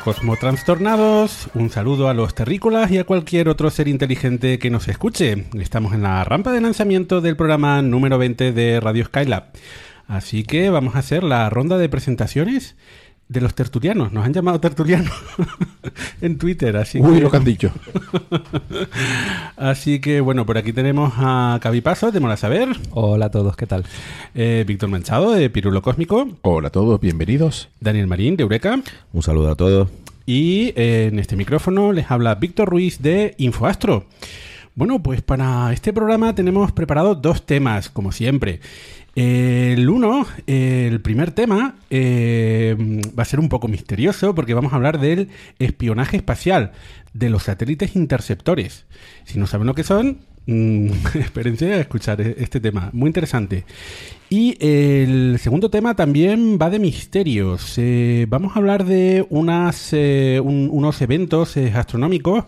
Hola Cosmotrastornados, un saludo a los terrícolas y a cualquier otro ser inteligente que nos escuche. Estamos en la rampa de lanzamiento del programa número 20 de Radio Skylab. Así que vamos a hacer la ronda de presentaciones de los tertulianos. Nos han llamado tertulianos en Twitter, así Uy, que... lo que han dicho. Así que bueno, por aquí tenemos a Cabipaso de Mola Saber, Hola a todos, ¿qué tal? eh, Víctor Manchado de Pirulo Cósmico, Hola a todos, bienvenidos. Daniel Marín de Eureka Un saludo a todos. y eh, en este micrófono les habla Víctor Ruiz de Infoastro. Bueno, pues para este programa tenemos preparado dos temas, como siempre. El uno, el primer tema, eh, va a ser un poco misterioso porque vamos a hablar del espionaje espacial, de los satélites interceptores. Si no saben lo que son, mm, espérense a escuchar e- este tema, muy interesante. Y el segundo tema también va de misterios. Eh, vamos a hablar de unas, eh, un- unos eventos eh, astronómicos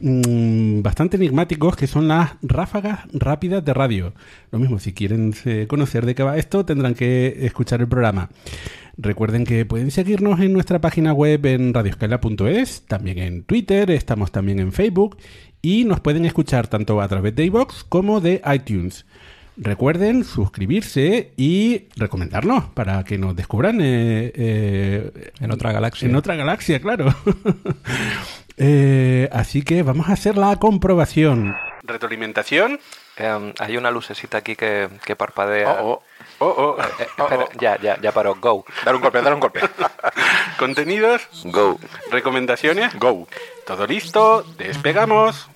mm, bastante enigmáticos que son las ráfagas rápidas de radio. Lo mismo, si quieren conocer de qué va esto, tendrán que escuchar el programa. Recuerden que pueden seguirnos en nuestra página web en radioscala.es, también en Twitter, estamos también en Facebook y nos pueden escuchar tanto a través de iVoox como de iTunes. Recuerden suscribirse y recomendarnos para que nos descubran eh, eh, En otra galaxia. En otra galaxia, claro. Eh, así que vamos a hacer la comprobación. Retroalimentación. Em, hay una lucecita aquí que, que parpadea. Oh, oh, oh, oh, Eh, espera, ya, ya, ya paró. Go. Dar un golpe, dar un golpe. Contenidos. Go. Recomendaciones. Go. Todo listo. Despegamos.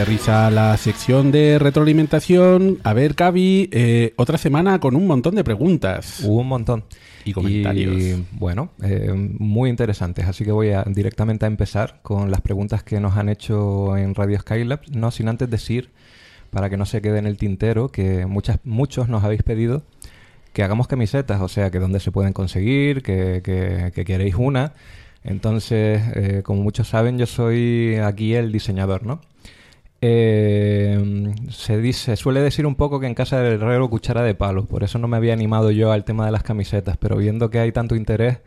Aterriza la sección de retroalimentación. A ver, Cavi, eh, otra semana con un montón de preguntas. Hubo un montón. Y comentarios. Y, bueno, eh, muy interesantes. Así que voy a directamente a empezar con las preguntas que nos han hecho en Radio Skylab. No sin antes decir, para que no se quede en el tintero, que muchas, muchos nos habéis pedido que hagamos camisetas, o sea, que dónde se pueden conseguir, que, que- que queréis una. Entonces, eh, como muchos saben, yo soy aquí el diseñador, ¿no? Eh, se dice, suele decir un poco que en casa del herrero cuchara de palo, por eso no me había animado yo al tema de las camisetas, pero viendo que hay tanto interés,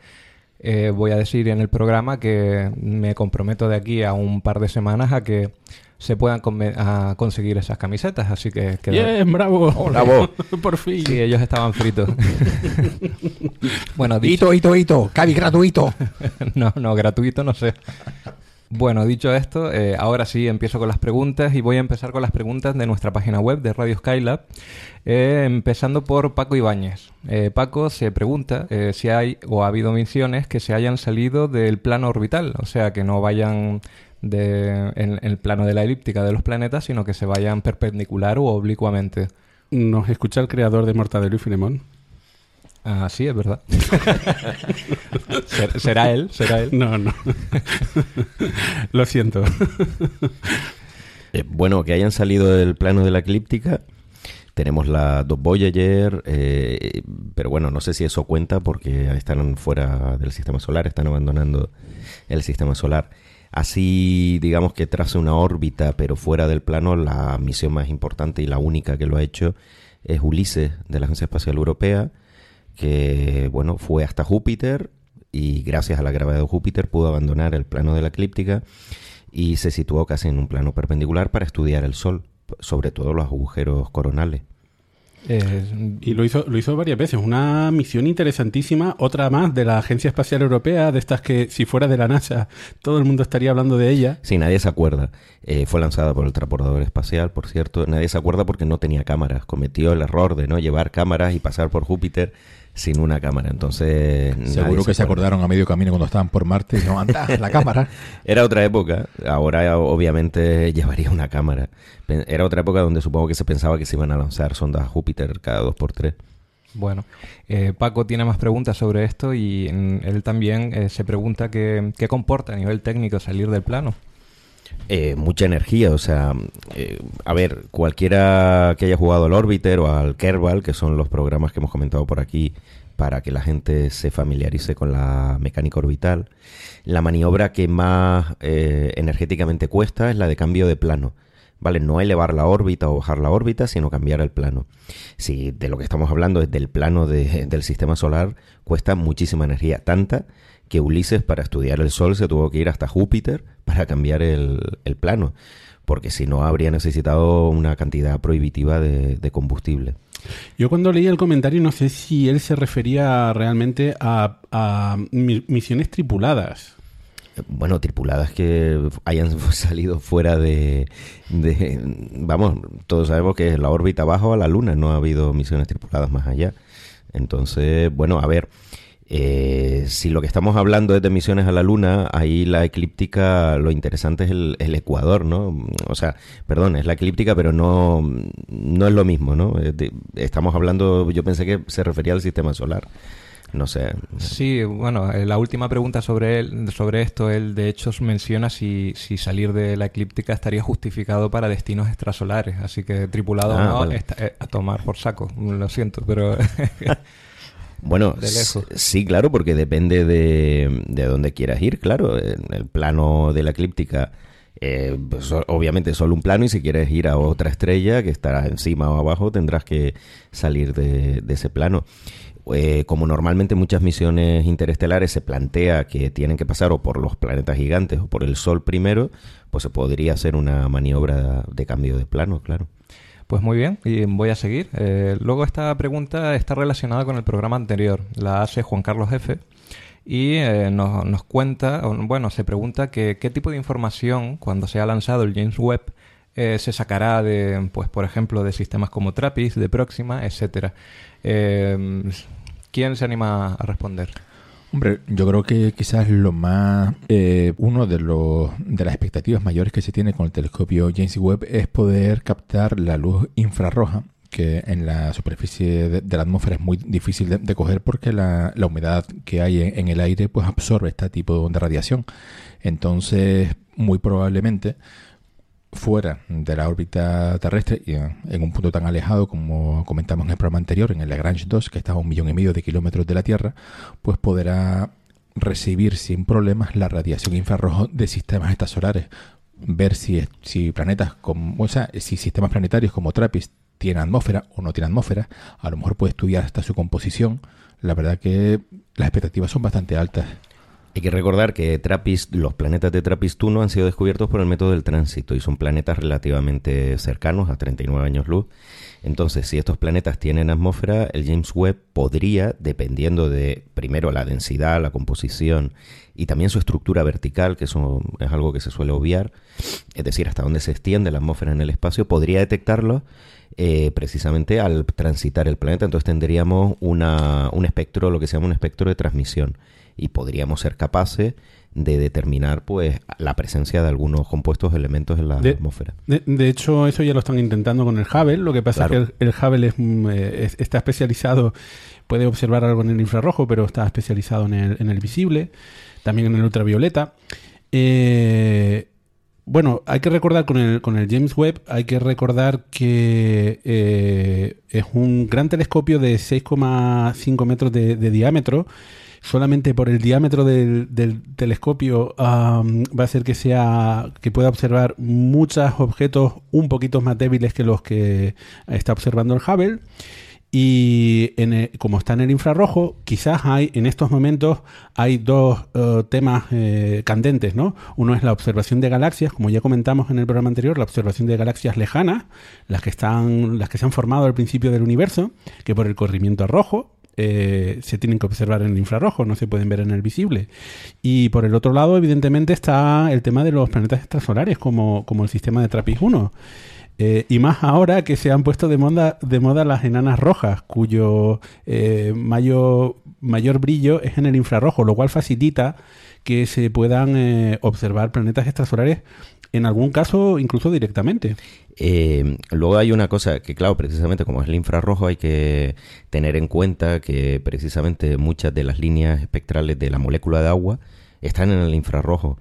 eh, voy a decir en el programa que me comprometo de aquí a un par de semanas a que se puedan a conseguir esas camisetas, así que... que Bien, bravo. Bravo. Por fin. Sí, ellos estaban fritos. bueno, dicho, Hito, hito, hito. Cavi gratuito. no, no, gratuito no sé. Bueno, dicho esto, eh, ahora sí empiezo con las preguntas y voy a empezar con las preguntas de nuestra página web de Radio Skylab, eh, empezando por Paco Ibáñez. Eh, Paco se pregunta si hay o ha habido misiones que se hayan salido del plano orbital, o sea, que no vayan de, en, en el plano de la elíptica de los planetas, sino que se vayan perpendicular o oblicuamente. Nos escucha el creador de Mortadelo y Filemón. Ah, sí, es verdad. Ser- será él, será él. No, no. Lo siento. Eh, bueno, que hayan salido del plano de la eclíptica, Tenemos la dos Voyager, eh, pero bueno, no sé si eso cuenta porque están fuera del sistema solar, están abandonando el sistema solar. Así, digamos que tras una órbita, pero fuera del plano, la misión más importante y la única que lo ha hecho es Ulises de la Agencia Espacial Europea, que bueno, fue hasta Júpiter y gracias a la gravedad de Júpiter pudo abandonar el plano de la eclíptica y se situó casi en un plano perpendicular para estudiar el Sol, sobre todo los agujeros coronales. Eh, y lo hizo, lo hizo varias veces. Una misión interesantísima, otra más de la Agencia Espacial Europea, de estas que si fuera de la NASA todo el mundo estaría hablando de ella. Sí, nadie se acuerda. Eh, fue lanzada por el transportador espacial, por cierto. Nadie se acuerda porque no tenía cámaras. Cometió el error de no llevar cámaras y pasar por Júpiter sin una cámara. Entonces. Seguro que se, acordaron a medio camino cuando estaban por Marte y no anda la cámara. Era otra época. Ahora, obviamente, llevaría una cámara. Era otra época donde supongo que se pensaba que se iban a lanzar sondas a Júpiter cada dos por tres. Bueno, eh, Paco tiene más preguntas sobre esto y él también eh, se pregunta qué, qué comporta a nivel técnico salir del plano. Eh, mucha energía, o sea, eh, a ver, cualquiera que haya jugado al Orbiter o al Kerbal, que son los programas que hemos comentado por aquí para que la gente se familiarice con la mecánica orbital, la maniobra que más eh, energéticamente cuesta es la de cambio de plano. ¿Vale? No elevar la órbita o bajar la órbita, sino cambiar el plano. Si de lo que estamos hablando es del plano del sistema solar, cuesta muchísima energía, tanta que Ulises para estudiar el Sol se tuvo que ir hasta Júpiter para cambiar el, plano, porque si no habría necesitado una cantidad prohibitiva de, combustible. Yo cuando leí el comentario no sé si él se refería realmente a, misiones tripuladas. Bueno, tripuladas que hayan salido fuera de, de, Vamos, todos sabemos que la órbita abajo a la Luna no ha habido misiones tripuladas más allá. Entonces, bueno, a ver, eh, si lo que estamos hablando es de misiones a la Luna, ahí la eclíptica, lo interesante es el, Ecuador, ¿no? O sea, perdón, es la eclíptica, pero no, no es lo mismo, ¿no? estamos hablando, yo pensé que se refería al sistema solar. No sé. Sí, bueno, eh, la última pregunta sobre él, sobre esto, él de hecho menciona si, si salir de la eclíptica estaría justificado para destinos extrasolares, así que tripulado ah, no, eh, a tomar por saco, lo siento, pero Bueno, sí, claro, porque depende de, de dónde quieras ir, claro. En el plano de la eclíptica, eh, pues, obviamente solo un plano y si quieres ir a otra estrella que estará encima o abajo, tendrás que salir de, ese plano. Eh, como normalmente muchas misiones interestelares se plantea que tienen que pasar o por los planetas gigantes o por el Sol primero, pues se podría hacer una maniobra de cambio de plano, claro. Pues muy bien, y voy a seguir. Eh, luego esta pregunta está relacionada con el programa anterior, la hace Juan Carlos F. Y eh, nos, cuenta, bueno, se pregunta que, qué tipo de información cuando se ha lanzado el James Webb eh, se sacará de, pues, por ejemplo, de sistemas como TRAPPIST, de Próxima, etcétera. ¿Quién se anima a responder? Hombre, yo creo que quizás lo más, eh, uno de, los, de las expectativas mayores que se tiene con el telescopio James Webb es poder captar la luz infrarroja que en la superficie de, la atmósfera es muy difícil de, coger porque la, la, humedad que hay en, el aire pues absorbe este tipo de radiación. Entonces, muy probablemente fuera de la órbita terrestre y en, un punto tan alejado como comentamos en el programa anterior, en el Lagrange 2, que está a un millón y medio de kilómetros de la Tierra, pues podrá recibir sin problemas la radiación infrarrojo de sistemas extrasolares, ver si, si planetas como, o sea, si sistemas planetarios como TRAPPIST tienen atmósfera o no tienen atmósfera, a lo mejor puede estudiar hasta su composición. La verdad que las expectativas son bastante altas. Hay que recordar que Trappist, los planetas de Trappist-1 han sido descubiertos por el método del tránsito y son planetas relativamente cercanos, a 39 años luz. Entonces, si estos planetas tienen atmósfera, el James Webb podría, dependiendo de, primero, la densidad, la composición y también su estructura vertical, que eso es algo que se suele obviar, es decir, hasta dónde se extiende la atmósfera en el espacio, podría detectarlo eh, precisamente al transitar el planeta. Entonces tendríamos una, un espectro, lo que se llama un espectro de transmisión y podríamos ser capaces de determinar pues la presencia de algunos compuestos elementos en la atmósfera. De, hecho, eso ya lo están intentando con el Hubble. Lo que pasa es que el, Hubble mm, eh, es, está especializado, puede observar algo en el infrarrojo, pero está especializado en el, en el visible, también en el ultravioleta. Eh, bueno, hay que recordar con el, con el James Webb, hay que recordar que eh, es un gran telescopio de 6,5 metros de, diámetro. Solamente por el diámetro del, telescopio va a ser que sea que pueda observar muchos objetos un poquito más débiles que los que está observando el Hubble. Y como está en el infrarrojo, quizás hay en estos momentos hay dos eh, temas eh, candentes, ¿no? Uno es la observación de galaxias, como ya comentamos en el programa anterior, la observación de galaxias lejanas, las que están, las que se han formado al principio del universo, que por el corrimiento rojo eh, se tienen que observar en el infrarrojo, no se pueden ver en el visible. Y por el otro lado, evidentemente, está el tema de los planetas extrasolares, como, como el sistema de TRAPPIST 1. Eh, y más ahora que se han puesto de moda, de moda las enanas rojas, cuyo eh, mayor, mayor brillo es en el infrarrojo, lo cual facilita que se puedan eh, observar planetas extrasolares, en algún caso incluso directamente. luego hay una cosa que, claro, precisamente como es el infrarrojo, hay que tener en cuenta que precisamente muchas de las líneas espectrales de la molécula de agua están en el infrarrojo.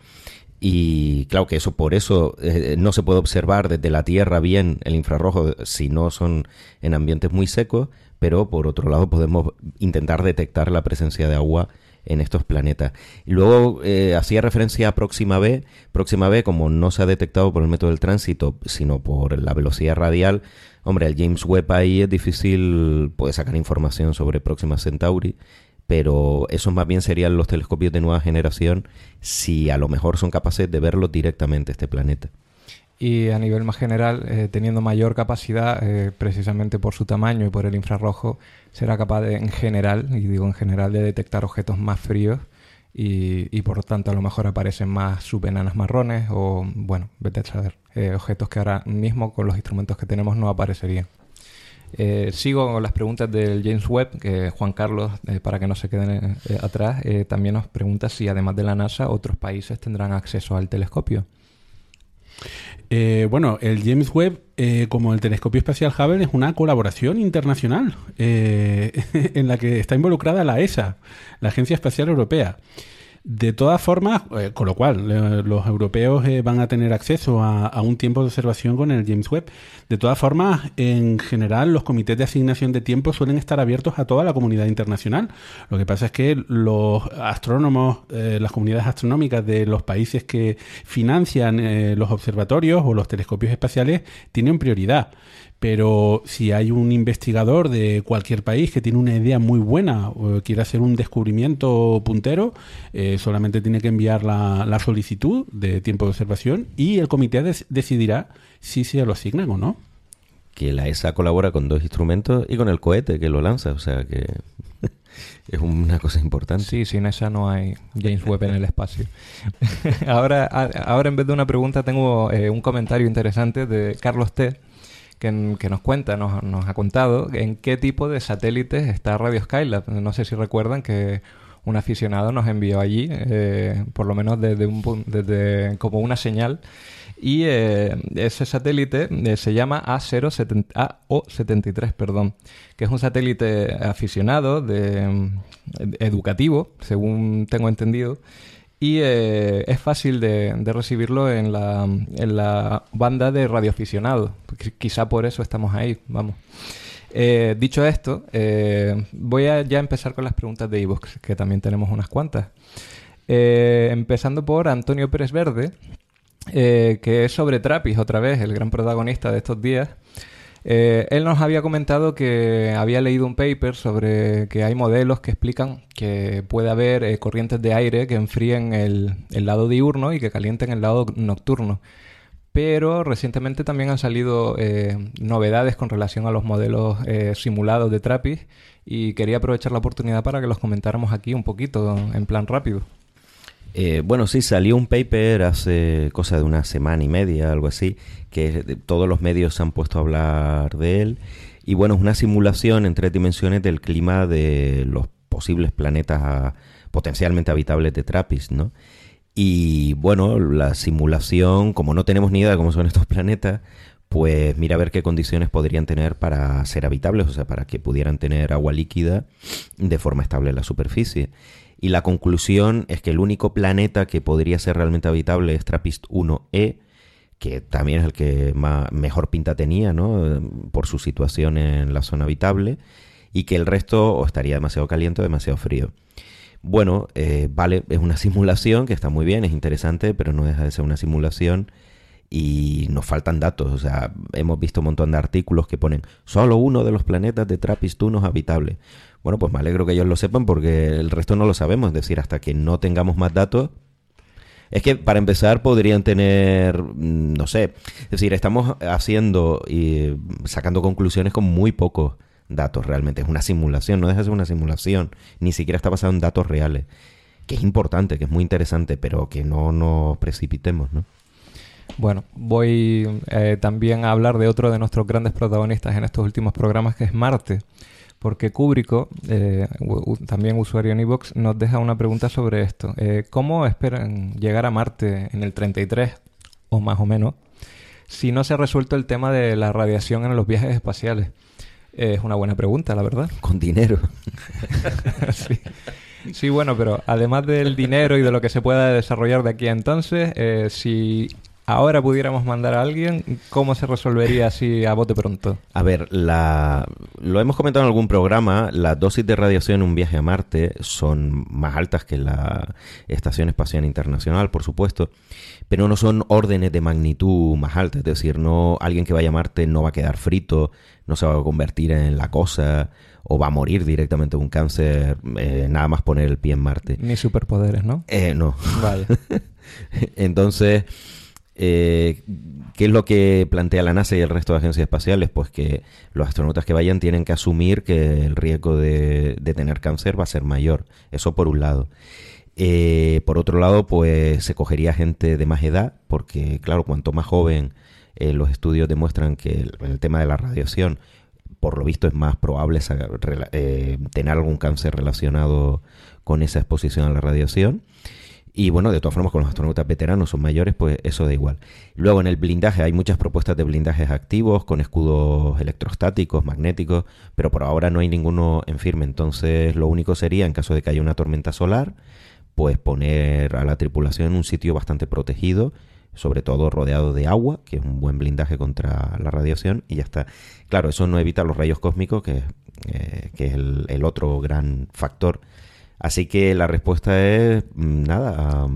Y claro que eso por eso eh, no se puede observar desde la Tierra bien el infrarrojo si no son en ambientes muy secos, pero por otro lado podemos intentar detectar la presencia de agua en estos planetas. Luego eh, hacía referencia a Próxima B. Próxima B, como no se ha detectado por el método del tránsito, sino por la velocidad radial, hombre, el James Webb ahí es difícil, puede sacar información sobre Próxima Centauri pero esos más bien serían los telescopios de nueva generación si a lo mejor son capaces de verlo directamente este planeta. Y a nivel más general, eh, teniendo mayor capacidad, eh, precisamente por su tamaño y por el infrarrojo, será capaz de, en general, y digo en general, de detectar objetos más fríos y, y por tanto a lo mejor aparecen más subenanas marrones o, bueno, vete a saber, eh, objetos que ahora mismo con los instrumentos que tenemos no aparecerían. Eh, sigo con las preguntas del James Webb, que Juan Carlos, eh, para que no se queden eh, atrás, también nos pregunta si además de la NASA otros países tendrán acceso al telescopio. bueno, el James Webb, como el telescopio espacial Hubble, es una colaboración internacional en la que está involucrada la ESA, la Agencia Espacial Europea. De todas formas, eh, con lo cual eh, los europeos eh, van a tener acceso a, un tiempo de observación con el James Webb. De todas formas, en general, los comités de asignación de tiempo suelen estar abiertos a toda la comunidad internacional. Lo que pasa es que los astrónomos, las comunidades astronómicas de los países que financian los observatorios o los telescopios espaciales tienen prioridad pero si hay un investigador de cualquier país que tiene una idea muy buena o quiere hacer un descubrimiento puntero, eh, solamente tiene que enviar la, solicitud de tiempo de observación y el comité decidirá si se lo asignan o no. Que la ESA colabora con dos instrumentos y con el cohete que lo lanza, o sea que es una cosa importante. Sí, sin esa no hay James Webb en el espacio. ahora, ahora en vez de una pregunta tengo eh, un comentario interesante de Carlos T que, nos cuenta, nos, nos, ha contado en qué tipo de satélites está Radio Skylab. No sé si recuerdan que un aficionado nos envió allí, eh, por lo menos desde, un, desde como una señal. Y eh, ese satélite eh, se llama A073, perdón, que es un satélite aficionado, de, educativo, según tengo entendido, y eh, es fácil de, recibirlo en la, en la, banda de radioaficionados. Quizá por eso estamos ahí, vamos. Eh, dicho esto, eh, voy a ya empezar con las preguntas de Evox, que también tenemos unas cuantas. empezando por Antonio Pérez Verde, que es sobre Trapis, otra vez, el gran protagonista de estos días. Eh, él nos había comentado que había leído un paper sobre que hay modelos que explican que puede haber eh, corrientes de aire que enfríen el, lado diurno y que calienten el lado nocturno. Pero recientemente también han salido eh, novedades con relación a los modelos simulados de TRAPPIST y quería aprovechar la oportunidad para que los comentáramos aquí un poquito en plan rápido. Eh, bueno, sí, salió un paper hace cosa de una semana y media, algo así, que todos los medios se han puesto a hablar de él. Y bueno, es una simulación en tres dimensiones del clima de los posibles planetas ah, potencialmente habitables de Trappist, ¿no? Y bueno, la simulación, como no tenemos ni idea de cómo son estos planetas, pues mira a ver qué condiciones podrían tener para ser habitables, o sea, para que pudieran tener agua líquida de forma estable en la superficie. Y la conclusión es que el único planeta que podría ser realmente habitable es Trappist 1e, que también es el que mejor pinta tenía, ¿no? Por su situación en la zona habitable, y que el resto estaría demasiado caliente o demasiado frío. Bueno, eh, vale, es una simulación que está muy bien, es interesante, pero no deja de ser una simulación y nos faltan datos. O sea, hemos visto un montón de artículos que ponen solo uno de los planetas de Trappist-1 es habitable. Bueno, pues me alegro que ellos lo sepan porque el resto no lo sabemos. Es decir, hasta que no tengamos más datos, es que para empezar podrían tener, mm, no sé, es decir, estamos haciendo y sacando conclusiones con muy pocos datos realmente. Es una simulación, no deja de ser una simulación, ni siquiera está basado en datos reales, que es importante, que es muy interesante, pero que no nos precipitemos, ¿no? Bueno, voy eh, también a hablar de otro de nuestros grandes protagonistas en estos últimos programas, que es Marte porque Kubrick, eh, también usuario en Evox, nos deja una pregunta sobre esto. Eh, ¿Cómo esperan llegar a Marte en el 33, o más o menos, si no se ha resuelto el tema de la radiación en los viajes espaciales? es una buena pregunta, la verdad. Con dinero. sí. sí. bueno, pero además del dinero y de lo que se pueda desarrollar de aquí a entonces, eh, si ahora pudiéramos mandar a alguien, ¿cómo se resolvería así a bote pronto? A ver, la... lo hemos comentado en algún programa, las dosis de radiación en un viaje a Marte son más altas que la Estación Espacial Internacional, por supuesto, pero no son órdenes de magnitud más altas, es decir, no alguien que vaya a Marte no va a quedar frito, no se va a convertir en la cosa o va a morir directamente de un cáncer eh, nada más poner el pie en Marte. Ni superpoderes, ¿no? Eh, no. Vale. Entonces, eh, ¿Qué es lo que plantea la NASA y el resto de agencias espaciales? Pues que los astronautas que vayan tienen que asumir que el riesgo de, tener cáncer va a ser mayor. Eso por un lado. Eh, por otro lado, pues se cogería gente de más edad, porque claro, cuanto más joven, eh, los estudios demuestran que el, el, tema de la radiación, por lo visto, es más probable tener algún cáncer relacionado con esa exposición a la radiación. Y bueno, de todas formas, con los astronautas veteranos son mayores, pues eso da igual. Luego en el blindaje hay muchas propuestas de blindajes activos con escudos electrostáticos, magnéticos, pero por ahora no hay ninguno en firme. Entonces lo único sería, en caso de que haya una tormenta solar, pues poner a la tripulación en un sitio bastante protegido, sobre todo rodeado de agua, que es un buen blindaje contra la radiación, y ya está. Claro, eso no evita los rayos cósmicos, que, eh, que es el, el otro gran factor Así que la respuesta es mm, nada,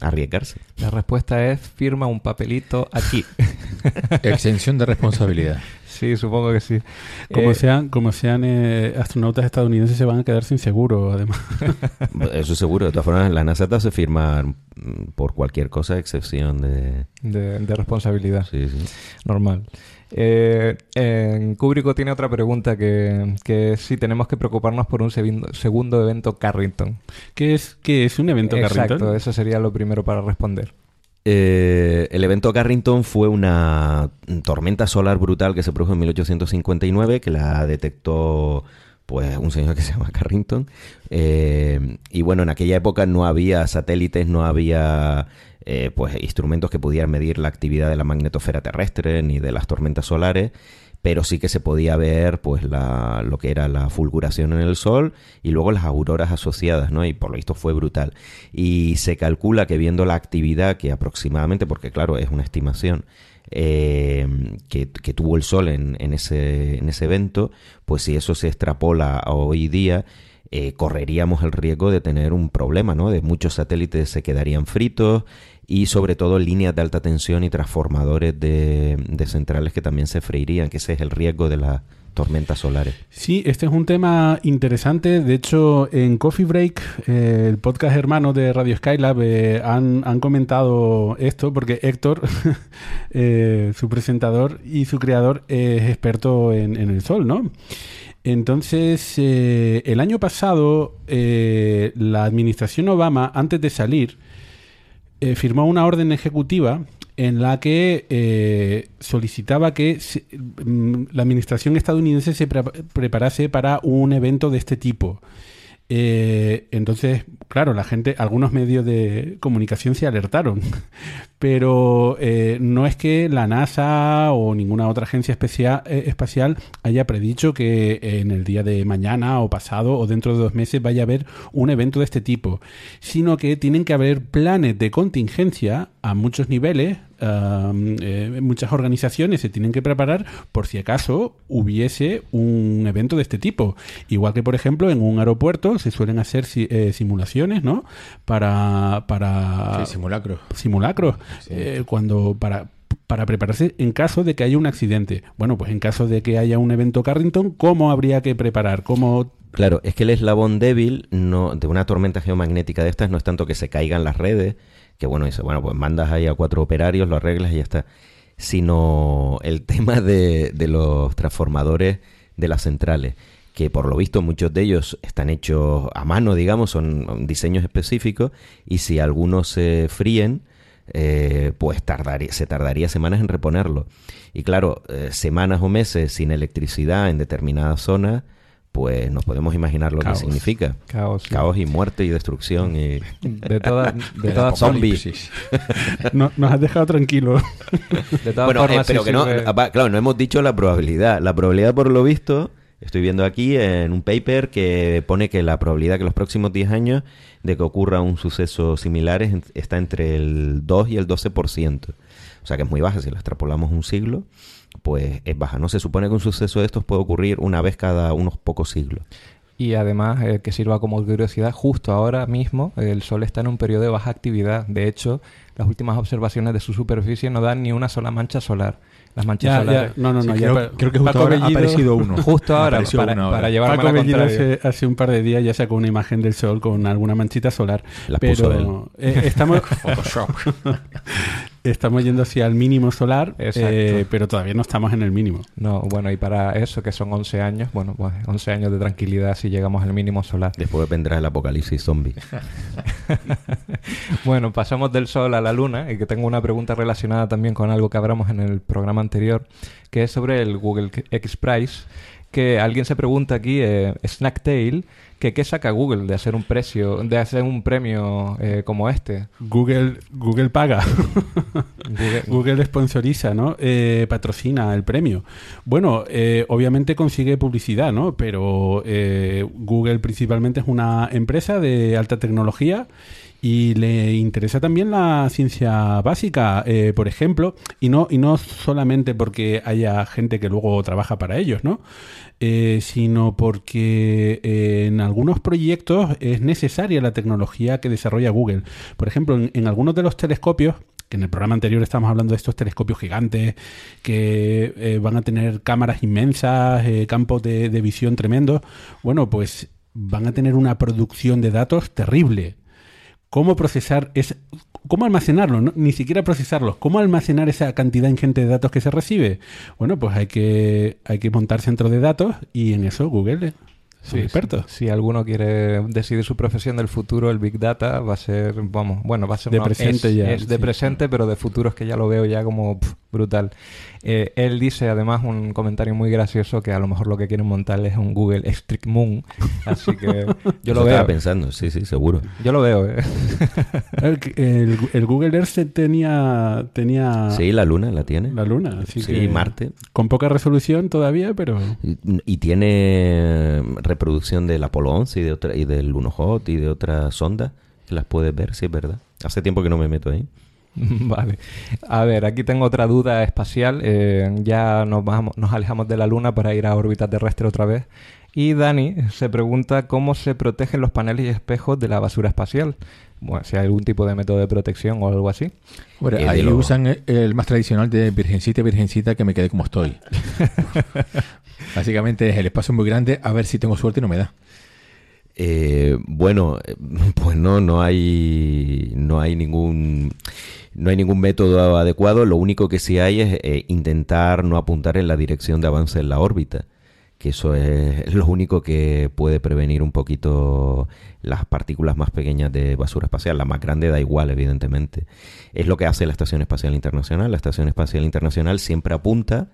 arriesgarse. La respuesta es firma un papelito aquí. Exención de responsabilidad. Sí, supongo que sí. Como eh, sean, como sean eh, astronautas estadounidenses se van a quedar sin seguro, además. Eso seguro. De todas formas, la NASA se firma mm, por cualquier cosa, excepción de... De, de responsabilidad. Sí, sí. Normal. Eh, en Kubrick tiene otra pregunta que, que es si tenemos que preocuparnos por un segundo, evento Carrington. ¿Qué es, qué es un evento Carrington? Exacto, eso sería lo primero para responder. Eh, el evento Carrington fue una tormenta solar brutal que se produjo en 1859, que la detectó pues un señor que se llama Carrington. Eh, y bueno, en aquella época no había satélites, no había eh, pues instrumentos que pudieran medir la actividad de la magnetosfera terrestre ni de las tormentas solares pero sí que se podía ver pues la, lo que era la fulguración en el sol y luego las auroras asociadas, ¿no? Y por lo visto fue brutal. Y se calcula que viendo la actividad que aproximadamente, porque claro, es una estimación, eh, que, tuvo el sol en, en, ese, en ese evento, pues si eso se extrapola a hoy día, eh, correríamos el riesgo de tener un problema, ¿no? De muchos satélites se quedarían fritos y sobre todo líneas de alta tensión y transformadores de, centrales que también se freirían, que ese es el riesgo de las tormentas solares. Sí, este es un tema interesante. De hecho, en Coffee Break, eh, el podcast hermano de Radio Skylab, eh, han, comentado esto porque Héctor, su presentador y su creador, es experto en, en el sol, ¿no? Entonces, eh, el año pasado, eh, la administración Obama, antes de salir, eh, firmó una orden ejecutiva en la que solicitaba que mm, la administración estadounidense se preparase para un evento de este tipo. Eh, entonces, claro, la gente, algunos medios de comunicación se alertaron, pero eh, no es que la NASA o ninguna otra agencia eh, espacial haya predicho que en el día de mañana o pasado o dentro de dos meses vaya a haber un evento de este tipo, sino que tienen que haber planes de contingencia a muchos niveles, um, eh, muchas organizaciones se tienen que preparar por si acaso hubiese un evento de este tipo. Igual que, por ejemplo, en un aeropuerto se suelen hacer si- eh, simulaciones, ¿no? Para... para Sí, simulacro. simulacros Sí. eh, cuando para para prepararse en caso de que haya un accidente. Bueno, pues en caso de que haya un evento Carrington, ¿cómo habría que preparar? ¿Cómo Claro, es que el eslabón débil no, de una tormenta geomagnética de estas no es tanto que se caigan las redes, que bueno, dice, bueno, pues mandas ahí a cuatro operarios, lo arreglas y ya está, sino el tema de, de los transformadores de las centrales, que por lo visto muchos de ellos están hechos a mano, digamos, son diseños específicos, y si algunos se fríen, eh, pues tardaría, se tardaría semanas en reponerlo. Y claro, eh, semanas o meses sin electricidad en determinadas zonas, pues nos podemos imaginar lo Caos. que significa. Caos. sí. Caos y muerte y destrucción y... De todas, de El todas, Zombie. apocalipsis. no- nos has dejado tranquilos? de todas Bueno, eh, formas, pero sí que no, sirve- ah, claro, no hemos dicho la probabilidad. La probabilidad, por lo visto, estoy viendo aquí en un paper que pone que la probabilidad que los próximos 10 años de que ocurra un suceso similar es- está entre el 2 y el 12%. O sea que es muy baja. Si la extrapolamos un siglo, pues es baja. No se supone que un suceso de estos puede ocurrir una vez cada unos pocos siglos. Y además, eh, que sirva como curiosidad, justo ahora mismo el Sol está en un periodo de baja actividad. De hecho, las últimas observaciones de su superficie no dan ni una sola mancha solar. Las manchas Ya, ya, solares... no, no, Sí, no. ya creo, que justo Paco ahora ha aparecido uno. Justo ahora, para, uno ahora. para llevarme Paco la Bellido contraria. hace, hace un par de días ya sacó una imagen del sol con alguna manchita solar. La puso pero eh, estamos, estamos yendo hacia el mínimo solar, eh, pero todavía no estamos en el mínimo. No, bueno, y para eso, que son 11 años, bueno, pues 11 años de tranquilidad si llegamos al mínimo solar. Después vendrá el apocalipsis zombie. Bueno, pasamos del Sol a la Luna y que tengo una pregunta relacionada también con algo que hablamos en el programa anterior, que es sobre el Google X Prize, que alguien se pregunta aquí, eh, Snacktail, que qué saca Google de hacer un precio, de hacer un premio eh, como este. Google, Google paga. Google, Google sponsoriza, ¿no? Eh, patrocina el premio. Bueno, eh, obviamente consigue publicidad, ¿no? Pero eh, Google principalmente es una empresa de alta tecnología y le interesa también la ciencia básica, eh, por ejemplo, y no, y no solamente porque haya gente que luego trabaja para ellos, ¿no? Eh, sino porque eh, en algunos proyectos es necesaria la tecnología que desarrolla Google. Por ejemplo, en, algunos de los telescopios, que en el programa anterior estábamos hablando de estos telescopios gigantes que eh, van a tener cámaras inmensas, campos de, de visión tremendos, bueno, pues van a tener una producción de datos terrible. ¿Cómo procesar es cómo almacenarlo? No, ni siquiera procesarlos. ¿Cómo almacenar esa cantidad ingente de datos que se recibe? Bueno, pues hay que, hay que montar centros de datos y en eso Google Sí, expertos. Si, si alguno quiere decidir su profesión del futuro, el Big Data va a ser, vamos, bueno, va a ser De una- presente es, ya, es de sí. presente, pero de futuro es que ya lo veo ya como brutal. Eh, él dice además un comentario muy gracioso que a lo mejor lo que quieren montar es un Google Strict Moon, así que yo Eso lo estaba veo. pensando, sí, sí, seguro. Yo lo veo, ¿eh? El, el- el Google Earth tenía, tenía Sí, la luna la tiene. La luna, así sí, que Marte. con poca resolución todavía, pero Y, y tiene reproducción del Apolo 11 y, de otra, y del 1Hot y de otras sondas. que Las puedes ver, sí, es verdad. Hace tiempo que no me meto ahí. Vale. A ver, aquí tengo otra duda espacial. Eh, ya nos, vamos, nos alejamos de la Luna para ir a órbita terrestre otra vez. Y Dani se pregunta cómo se protegen los paneles y espejos de la basura espacial. Bueno, si hay algún tipo de método de protección o algo así. Bueno, ahí lo- usan el- el más tradicional de virgencita, virgencita, que me quedé como estoy. Básicamente es el espacio muy grande, a ver si tengo suerte y no me da. Eh, bueno, eh, pues no, no hay, no hay ningún, no hay ningún método adecuado. Lo único que sí hay es eh, intentar no apuntar en la dirección de avance en la órbita, que eso es lo único que puede prevenir un poquito las partículas más pequeñas de basura espacial. La más grande da igual, evidentemente. Es lo que hace la Estación Espacial Internacional. La Estación Espacial Internacional siempre apunta,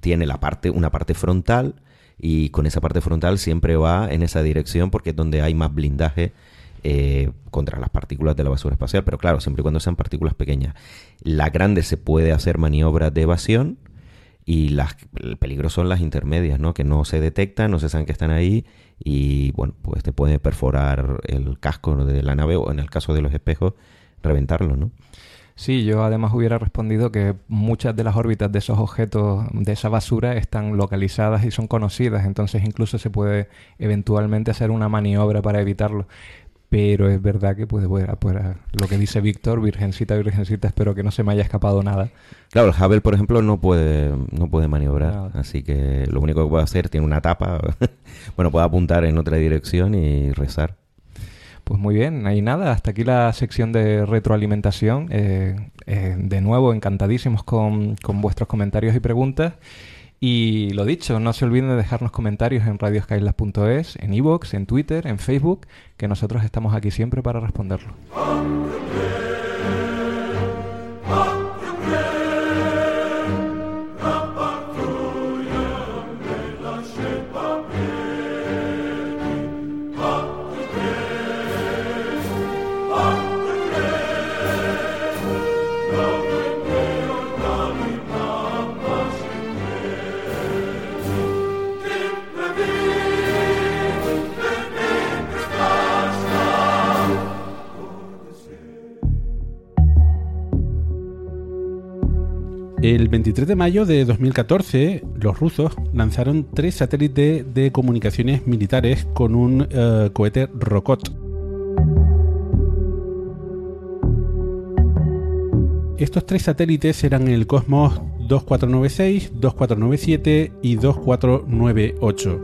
tiene la parte, una parte frontal y con esa parte frontal siempre va en esa dirección porque es donde hay más blindaje eh, contra las partículas de la basura espacial, pero claro, siempre y cuando sean partículas pequeñas. La grande se puede hacer maniobras de evasión y las, el peligro son las intermedias, ¿no? Que no se detectan, no se saben que están ahí y bueno, pues te puede perforar el casco de la nave o en el caso de los espejos, reventarlo, ¿no? Sí, yo además hubiera respondido que muchas de las órbitas de esos objetos, de esa basura, están localizadas y son conocidas, entonces incluso se puede eventualmente hacer una maniobra para evitarlo. Pero es verdad que pues, pues, pues, lo que dice Víctor, virgencita, virgencita, espero que no se me haya escapado nada. Claro, el Hubble, por ejemplo, no puede, no puede maniobrar, así que lo único que puede hacer tiene una tapa, bueno, puede apuntar en otra dirección y rezar. Pues muy bien, hay nada, hasta aquí la sección de retroalimentación. Eh, eh, de nuevo, encantadísimos con, con, vuestros comentarios y preguntas. Y lo dicho, no se olviden de dejarnos comentarios en radioskylab.es, en iVoox, en Twitter, en Facebook, que nosotros estamos aquí siempre para responderlo. El 23 de mayo de 2014, los rusos lanzaron tres satélites de comunicaciones militares con un uh, cohete Rokot. Estos tres satélites eran el Cosmos 2496, 2497 y 2498.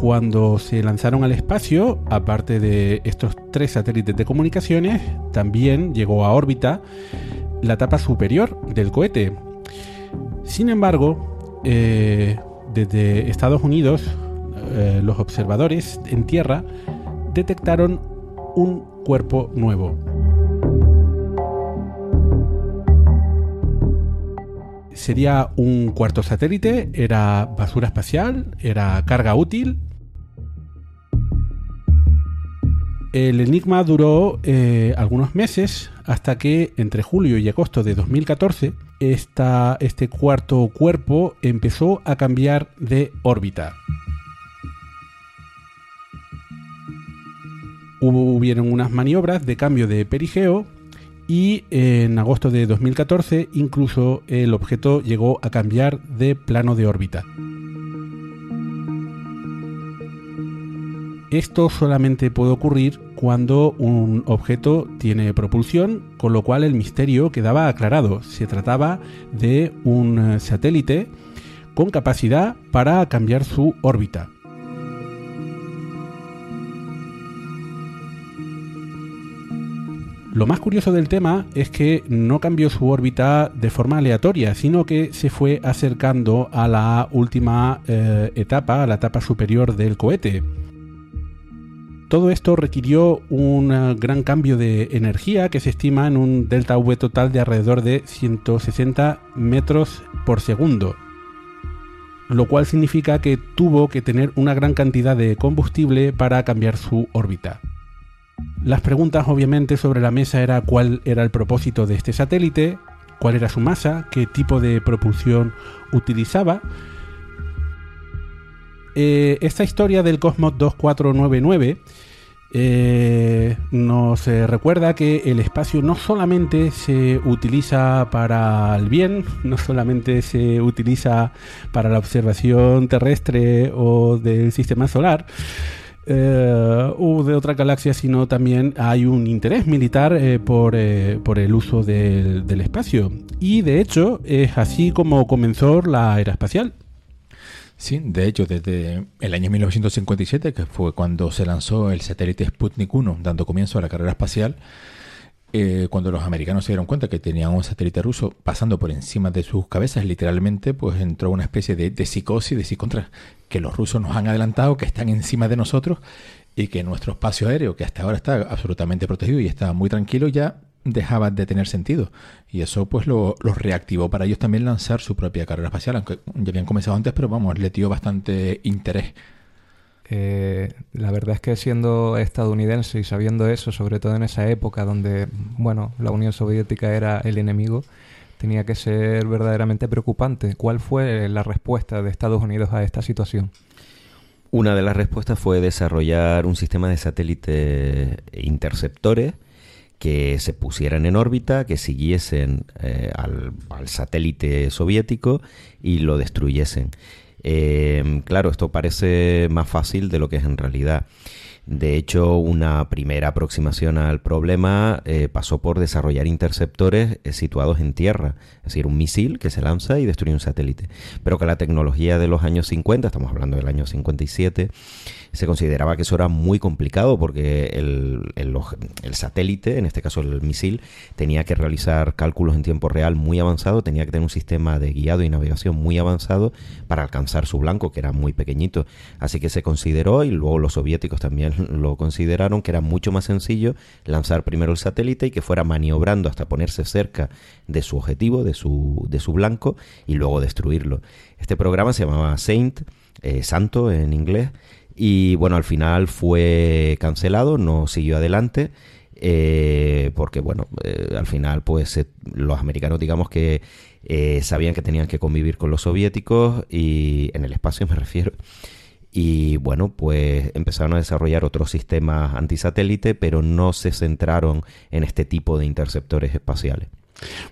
Cuando se lanzaron al espacio, aparte de estos tres satélites de comunicaciones, también llegó a órbita la tapa superior del cohete. Sin embargo, eh, desde Estados Unidos, eh, los observadores en tierra detectaron un cuerpo nuevo. Sería un cuarto satélite, era basura espacial, era carga útil El enigma duró eh, algunos meses hasta que entre julio y agosto de 2014 este cuarto cuerpo empezó a cambiar de órbita. Hubo, hubieron unas maniobras de cambio de perigeo y en agosto de 2014 incluso el objeto llegó a cambiar de plano de órbita. Esto solamente puede ocurrir cuando un objeto tiene propulsión, con lo cual el misterio quedaba aclarado. Se trataba de un eh, satélite con capacidad para cambiar su órbita. Lo más curioso del tema es que no cambió su órbita de forma aleatoria, sino que se fue acercando a la última eh, etapa, a la etapa superior del cohete. Todo esto requirió un gran cambio de energía que se estima en un delta V total de alrededor de 160 metros por segundo, lo cual significa que tuvo que tener una gran cantidad de combustible para cambiar su órbita. Las preguntas obviamente sobre la mesa era cuál era el propósito de este satélite, cuál era su masa, qué tipo de propulsión utilizaba. Eh, esta historia del Cosmos 2499 eh, nos recuerda que el espacio no solamente se utiliza para el bien, no solamente se utiliza para la observación terrestre o del sistema solar, eh, o de otra galaxia, sino también hay un interés militar eh, por, el uso del espacio. Y de hecho es así como comenzó la era espacial. Sí, de hecho, desde el año 1957, que fue cuando se lanzó el satélite Sputnik 1, dando comienzo a la carrera espacial, eh, cuando los americanos se dieron cuenta que tenían un satélite ruso pasando por encima de sus cabezas, literalmente, pues entró una especie de, de psicosis, de contra que los rusos nos han adelantado, que están encima de nosotros y que nuestro espacio aéreo, que hasta ahora está absolutamente protegido y está muy tranquilo, ya dejaba de tener sentido. Y eso pues lo, reactivó para ellos también lanzar su propia carrera espacial, aunque ya habían comenzado antes, pero vamos, le dio bastante interés. Eh, la verdad es que siendo estadounidense y sabiendo eso, sobre todo en esa época donde, bueno, la Unión Soviética era el enemigo, tenía que ser verdaderamente preocupante. ¿Cuál fue la respuesta de Estados Unidos a esta situación? Una de las respuestas fue desarrollar un sistema de satélites interceptores que se pusieran en órbita, que siguiesen eh, al, al, satélite soviético y lo destruyesen. Eh, claro, esto parece más fácil de lo que es en realidad. De hecho, una primera aproximación al problema eh, pasó por desarrollar interceptores eh, situados en tierra, es decir, un misil que se lanza y destruye un satélite. Pero que la tecnología de los años 50, estamos hablando del año 57, se consideraba que eso era muy complicado porque el, el, el, satélite, en este caso el misil, tenía que realizar cálculos en tiempo real muy avanzado, tenía que tener un sistema de guiado y navegación muy avanzado para alcanzar su blanco, que era muy pequeñito. Así que se consideró, y luego los soviéticos también lo consideraron, que era mucho más sencillo lanzar primero el satélite y que fuera maniobrando hasta ponerse cerca de su objetivo, de su, de su blanco, y luego destruirlo. Este programa se llamaba Saint, eh, Santo en inglés, y bueno, al final fue cancelado, no siguió adelante. Eh, porque bueno, eh, al final pues eh, los americanos digamos que sabían que tenían que convivir con los soviéticos y en el espacio me refiero y bueno pues empezaron a desarrollar otros sistemas antisatélite pero no se centraron en este tipo de interceptores espaciales.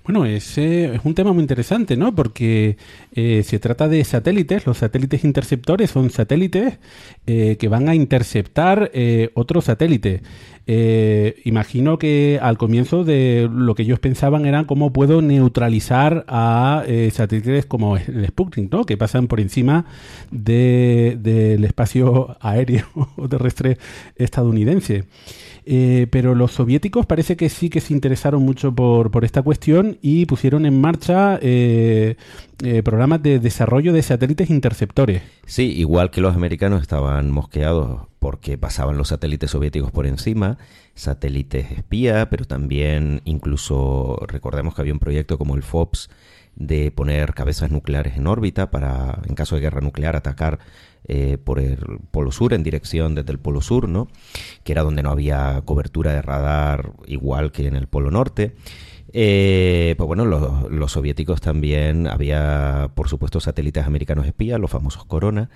Bueno, ese es un tema muy interesante, ¿no? Porque eh, se trata de satélites. Los satélites interceptores son satélites eh, que van a interceptar eh, otros satélites. imagino que al comienzo de lo que ellos pensaban era cómo puedo neutralizar a satélites como el Sputnik, ¿no? Que pasan por encima del de, espacio aéreo o terrestre estadounidense. Eh, pero los soviéticos parece que sí que se interesaron mucho por, por esta cuestión y pusieron en marcha eh, eh, programas de desarrollo de satélites interceptores. Sí, igual que los americanos estaban mosqueados porque pasaban los satélites soviéticos por encima, satélites espía, pero también incluso recordemos que había un proyecto como el FOPS de poner cabezas nucleares en órbita para, en caso de guerra nuclear, atacar eh, por el Polo Sur, en dirección desde el Polo Sur, ¿no? Que era donde no había cobertura de radar igual que en el Polo Norte. Eh, pues bueno, los, los, soviéticos también había, por supuesto, satélites americanos espías, los famosos Corona,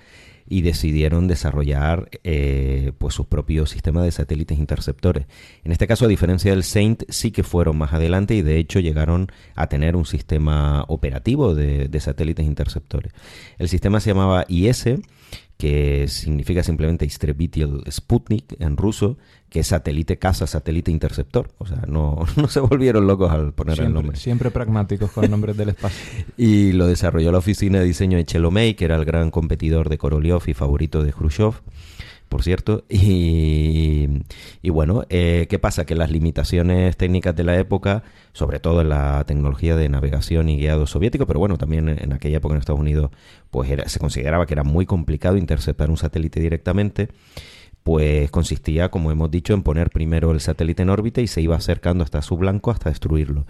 y decidieron desarrollar eh, pues sus propios sistemas de satélites interceptores. En este caso, a diferencia del Saint, sí que fueron más adelante y de hecho llegaron a tener un sistema operativo de, de satélites interceptores. El sistema se llamaba IS que significa simplemente Istrebitil Sputnik en ruso, que es satélite casa, satélite interceptor. O sea, no, no se volvieron locos al poner siempre, el nombre. Siempre pragmáticos con nombres del espacio. y lo desarrolló la oficina de diseño de Chelomey, que era el gran competidor de Korolev y favorito de Khrushchev por cierto. Y, y bueno, eh, ¿qué pasa? Que las limitaciones técnicas de la época, sobre todo en la tecnología de navegación y guiado soviético, pero bueno, también en aquella época en Estados Unidos, pues era, se consideraba que era muy complicado interceptar un satélite directamente pues consistía, como hemos dicho, en poner primero el satélite en órbita y se iba acercando hasta su blanco hasta destruirlo.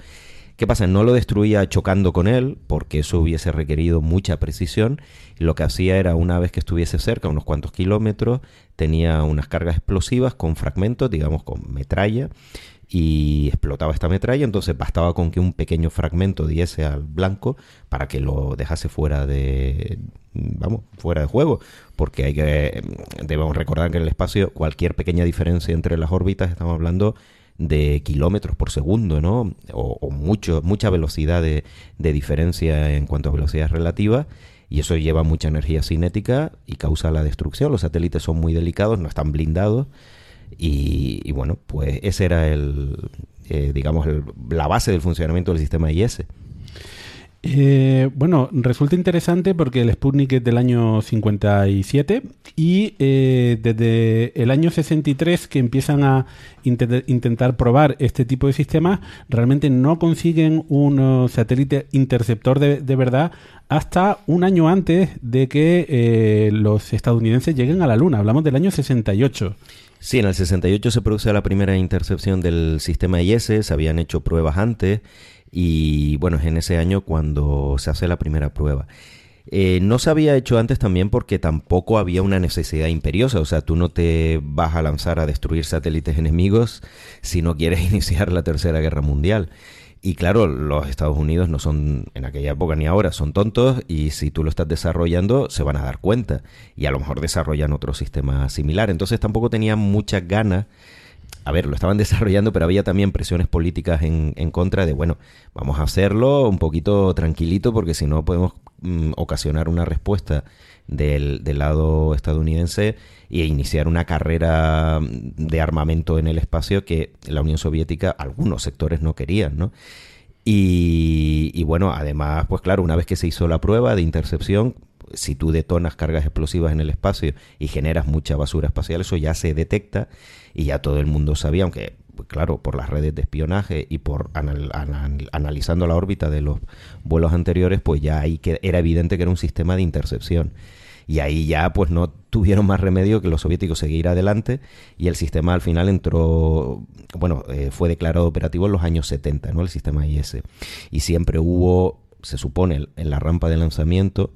¿Qué pasa? No lo destruía chocando con él, porque eso hubiese requerido mucha precisión. Lo que hacía era, una vez que estuviese cerca, unos cuantos kilómetros, tenía unas cargas explosivas con fragmentos, digamos, con metralla, y explotaba esta metralla, entonces bastaba con que un pequeño fragmento diese al blanco para que lo dejase fuera de vamos, fuera de juego, porque hay que debemos recordar que en el espacio cualquier pequeña diferencia entre las órbitas estamos hablando de kilómetros por segundo, ¿no? O, o mucho, mucha velocidad de, de, diferencia en cuanto a velocidad relativa. Y eso lleva mucha energía cinética y causa la destrucción. Los satélites son muy delicados, no están blindados. Y, y bueno, pues ese era el, eh, digamos, el, la base del funcionamiento del sistema IS. Eh, bueno, resulta interesante porque el Sputnik es del año 57 y eh, desde el año 63 que empiezan a int intentar probar este tipo de sistemas, realmente no consiguen un satélite interceptor de, de, verdad hasta un año antes de que eh, los estadounidenses lleguen a la Luna. Hablamos del año 68. Sí, en el 68 se produce la primera intercepción del sistema IS, se habían hecho pruebas antes y bueno, es en ese año cuando se hace la primera prueba. Eh, no se había hecho antes también porque tampoco había una necesidad imperiosa, o sea, tú no te vas a lanzar a destruir satélites enemigos si no quieres iniciar la Tercera Guerra Mundial. Y claro, los Estados Unidos no son en aquella época ni ahora, son tontos y si tú lo estás desarrollando se van a dar cuenta y a lo mejor desarrollan otro sistema similar. Entonces tampoco tenían muchas ganas a ver, lo estaban desarrollando, pero había también presiones políticas en, en contra de, bueno, vamos a hacerlo un poquito tranquilito porque si no podemos mm, ocasionar una respuesta del, del lado estadounidense e iniciar una carrera de armamento en el espacio que la Unión Soviética, algunos sectores no querían, ¿no? Y, y, bueno, además, pues claro, una vez que se hizo la prueba de intercepción, si tú detonas cargas explosivas en el espacio y generas mucha basura espacial, eso ya se detecta y ya todo el mundo sabía, aunque claro, por las redes de espionaje y por anal analizando la órbita de los vuelos anteriores, pues ya ahí que era evidente que era un sistema de intercepción y ahí ya pues no tuvieron más remedio que los soviéticos seguir adelante y el sistema al final entró, bueno, eh, fue declarado operativo en los años 70, ¿no? El sistema IS. Y siempre hubo, se supone, en la rampa de lanzamiento,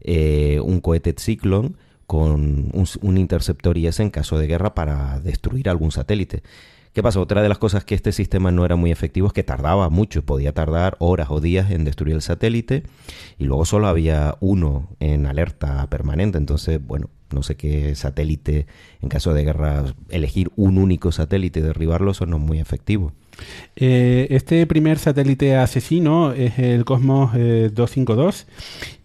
eh, un cohete Cyclone con un, un interceptor IS en caso de guerra para destruir algún satélite. ¿Qué pasa? Otra de las cosas que este sistema no era muy efectivo es que tardaba mucho, podía tardar horas o días en destruir el satélite y luego solo había uno en alerta permanente. Entonces, bueno, no sé qué satélite, en caso de guerra, elegir un único satélite y derribarlo, eso no es muy efectivo. Eh, este primer satélite asesino es el Cosmos eh, 252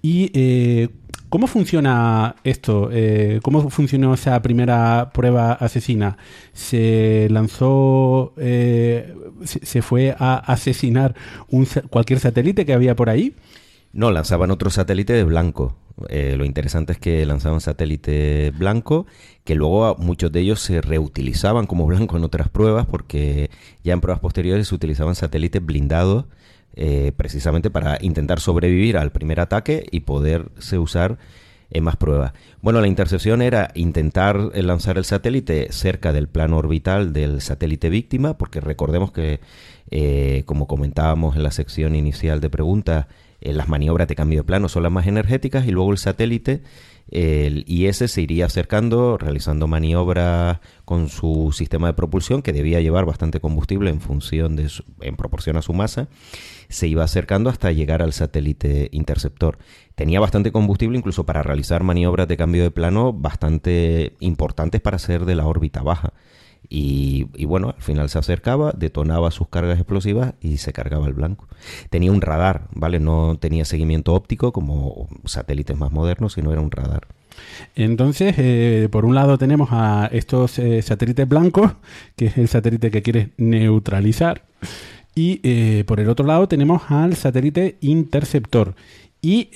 y eh, ¿Cómo funciona esto? Eh, ¿Cómo funcionó esa primera prueba asesina? ¿Se lanzó, eh, se, fue a asesinar cualquier satélite que había por ahí? No, lanzaban otro satélite de blanco. Eh, lo interesante es que lanzaban satélite blanco, que luego muchos de ellos se reutilizaban como blanco en otras pruebas, porque ya en pruebas posteriores se utilizaban satélites blindados eh, precisamente para intentar sobrevivir al primer ataque y poderse usar en más pruebas. Bueno, la intercepción era intentar lanzar el satélite cerca del plano orbital del satélite víctima, porque recordemos que, eh, como comentábamos en la sección inicial de preguntas, eh, las maniobras de cambio de plano son las más energéticas y luego el satélite el IS se iría acercando, realizando maniobras con su sistema de propulsión, que debía llevar bastante combustible en función de su, en proporción a su masa, se iba acercando hasta llegar al satélite interceptor. Tenía bastante combustible incluso para realizar maniobras de cambio de plano bastante importantes para ser de la órbita baja. Y, bueno, al final se acercaba, detonaba sus cargas explosivas y se cargaba el blanco. Tenía un radar, ¿vale? No tenía seguimiento óptico como satélites más modernos, sino era un radar. Entonces, eh, por un lado tenemos a estos eh, satélites blancos, que es el satélite que quiere neutralizar, y eh, por el otro lado tenemos al satélite interceptor. Y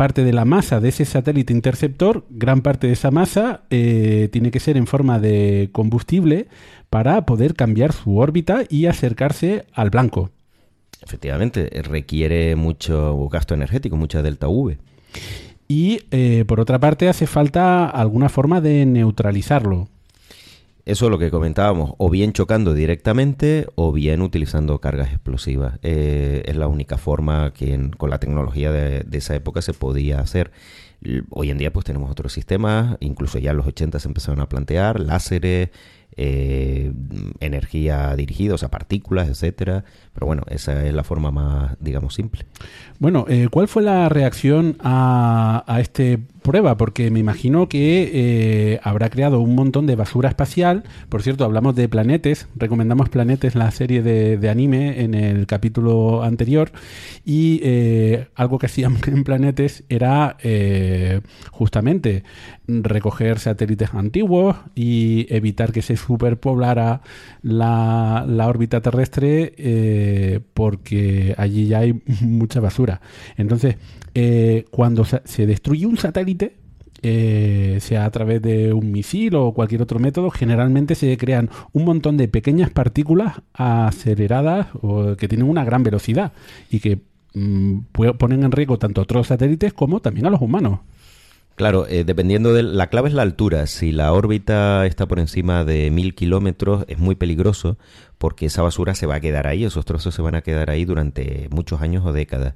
parte de la masa de ese satélite interceptor, gran parte de esa masa eh, tiene que ser en forma de combustible para poder cambiar su órbita y acercarse al blanco. Efectivamente, requiere mucho gasto energético, mucha delta V. Y eh, por otra parte hace falta alguna forma de neutralizarlo. Eso es lo que comentábamos, o bien chocando directamente o bien utilizando cargas explosivas. Eh, es la única forma que con la tecnología de, esa época se podía hacer. Hoy en día pues tenemos otros sistemas, incluso ya en los 80 se empezaron a plantear láseres, eh, energía dirigida, o sea, partículas, etcétera. Pero bueno, esa es la forma más, digamos, simple. Bueno, eh, ¿cuál fue la reacción a, a este prueba? Porque me imagino que eh, habrá creado un montón de basura espacial. Por cierto, hablamos de Planetes, recomendamos Planetes, la serie de, de anime, en el capítulo anterior. Y algo que hacíamos en Planetes era justamente recoger satélites antiguos y evitar que se superpoblara la, la órbita terrestre eh, porque allí ya hay mucha basura. Entonces, eh, cuando se destruye un satélite, eh, sea a través de un misil o cualquier otro método, generalmente se crean un montón de pequeñas partículas aceleradas o que tienen una gran velocidad y que mmm, ponen en riesgo tanto a otros satélites como también a los humanos. Claro, eh, dependiendo de la clave es la altura. Si la órbita está por encima de mil kilómetros es muy peligroso porque esa basura se va a quedar ahí, esos trozos se van a quedar ahí durante muchos años o décadas.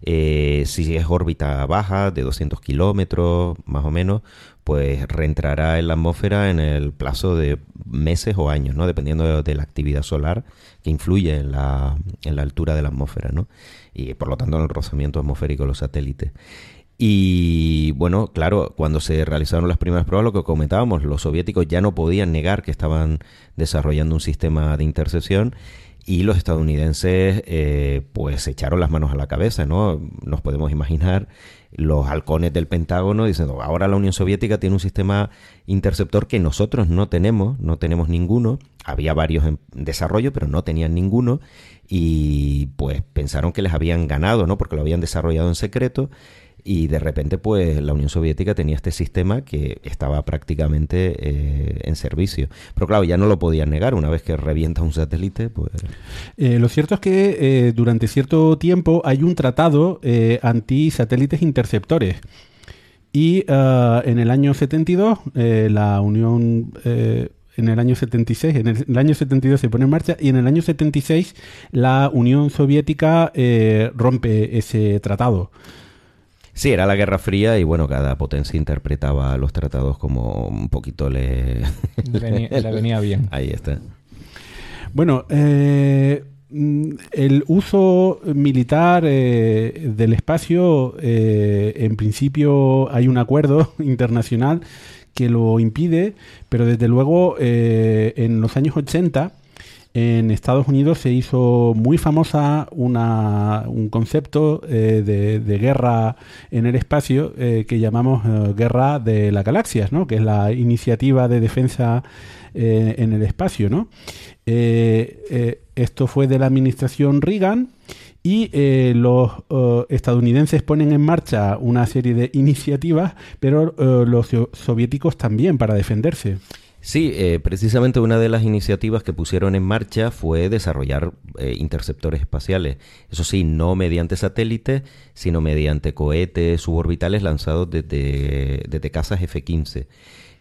Eh, si es órbita baja, de 200 kilómetros más o menos, pues reentrará en la atmósfera en el plazo de meses o años, ¿no? Dependiendo de, la actividad solar que influye en la, en la altura de la atmósfera, ¿no? Y por lo tanto en el rozamiento atmosférico de los satélites. Y bueno, claro, cuando se realizaron las primeras pruebas, lo que comentábamos, los soviéticos ya no podían negar que estaban desarrollando un sistema de intercepción y los estadounidenses eh, pues echaron las manos a la cabeza, ¿no? Nos podemos imaginar los halcones del Pentágono diciendo, ahora la Unión Soviética tiene un sistema interceptor que nosotros no tenemos, no tenemos ninguno, había varios en desarrollo, pero no tenían ninguno, y pues pensaron que les habían ganado, ¿no? Porque lo habían desarrollado en secreto y de repente pues la Unión Soviética tenía este sistema que estaba prácticamente eh, en servicio. Pero claro, ya no lo podían negar una vez que revienta un satélite. pues eh, Lo cierto es que eh, durante cierto tiempo hay un tratado anti-satélites interceptores. Y en el año 72 la Unión en el año 76, en el, año 72 se pone en marcha y en el año 76 la Unión Soviética rompe ese tratado. Sí, era la Guerra Fría y bueno, cada potencia interpretaba los tratados como un poquito le... le, venía, bien. Ahí está. Bueno, eh, el uso militar eh, del espacio, eh, en principio hay un acuerdo internacional que lo impide, pero desde luego en los años 80 en Estados Unidos se hizo muy famosa un concepto eh, de, guerra en el espacio eh, que llamamos eh, guerra de las galaxias, ¿no? que es la iniciativa de defensa en el espacio. ¿no? esto fue de la administración Reagan y los estadounidenses ponen en marcha una serie de iniciativas, pero los soviéticos también para defenderse. Sí, eh, precisamente una de las iniciativas que pusieron en marcha fue desarrollar eh, interceptores espaciales. Eso sí, no mediante satélites, sino mediante cohetes suborbitales lanzados desde, desde casas F-15.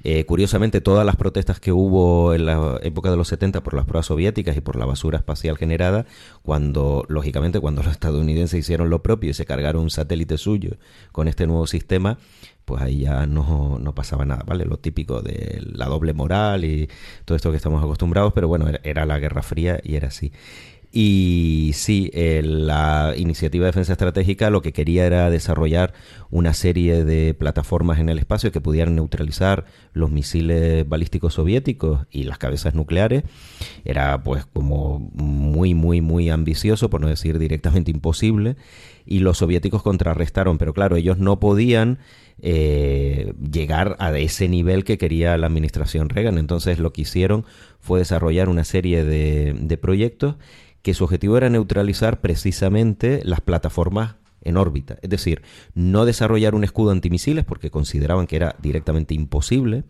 Eh, curiosamente, todas las protestas que hubo en la época de los 70 por las pruebas soviéticas y por la basura espacial generada, cuando, lógicamente, cuando los estadounidenses hicieron lo propio y se cargaron un satélite suyo con este nuevo sistema, pues ahí ya no, no, pasaba nada, ¿vale? Lo típico de la doble moral y todo esto que estamos acostumbrados, pero bueno, era, la Guerra Fría y era así. Y sí, la iniciativa de defensa estratégica lo que quería era desarrollar una serie de plataformas en el espacio que pudieran neutralizar los misiles balísticos soviéticos y las cabezas nucleares. Era pues como muy, muy, muy ambicioso, por no decir directamente imposible. Y los soviéticos contrarrestaron, pero claro, ellos no podían eh, llegar a ese nivel que quería la administración Reagan. Entonces lo que hicieron fue desarrollar una serie de, proyectos que su objetivo era neutralizar precisamente las plataformas en órbita. Es decir, no desarrollar un escudo antimisiles porque consideraban que era directamente imposible,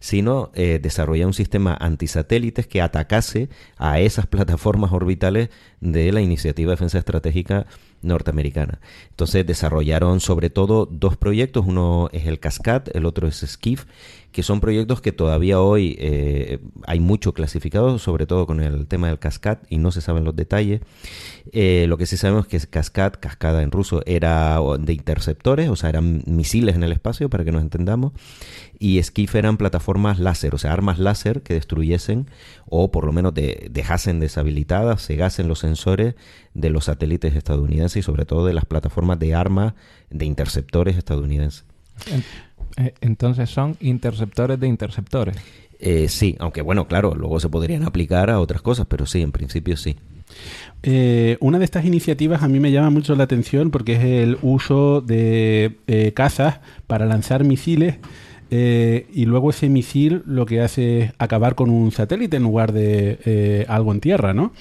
sino eh, desarrollar un sistema antisatélites que atacase a esas plataformas orbitales de la Iniciativa de Defensa Estratégica norteamericana. Entonces desarrollaron sobre todo dos proyectos, uno es el Cascad, el otro es Skiff, que son proyectos que todavía hoy eh, hay mucho clasificado, sobre todo con el tema del Cascad, y no se saben los detalles. Eh, lo que sí sabemos es que Cascad, cascada en ruso, era de interceptores, o sea, eran misiles en el espacio, para que nos entendamos, y Skiff eran plataformas láser, o sea, armas láser que destruyesen o por lo menos de, dejasen deshabilitadas, cegasen los sensores de los satélites estadounidenses y sobre todo de las plataformas de armas de interceptores estadounidenses. Eh, entonces son interceptores de interceptores. Eh, sí, aunque bueno, claro, luego se podrían aplicar a otras cosas, pero sí, en principio sí. Eh, una de estas iniciativas a mí me llama mucho la atención porque es el uso de eh, casas para lanzar misiles eh, y luego ese misil lo que hace es acabar con un satélite en lugar de eh, algo en tierra, ¿no?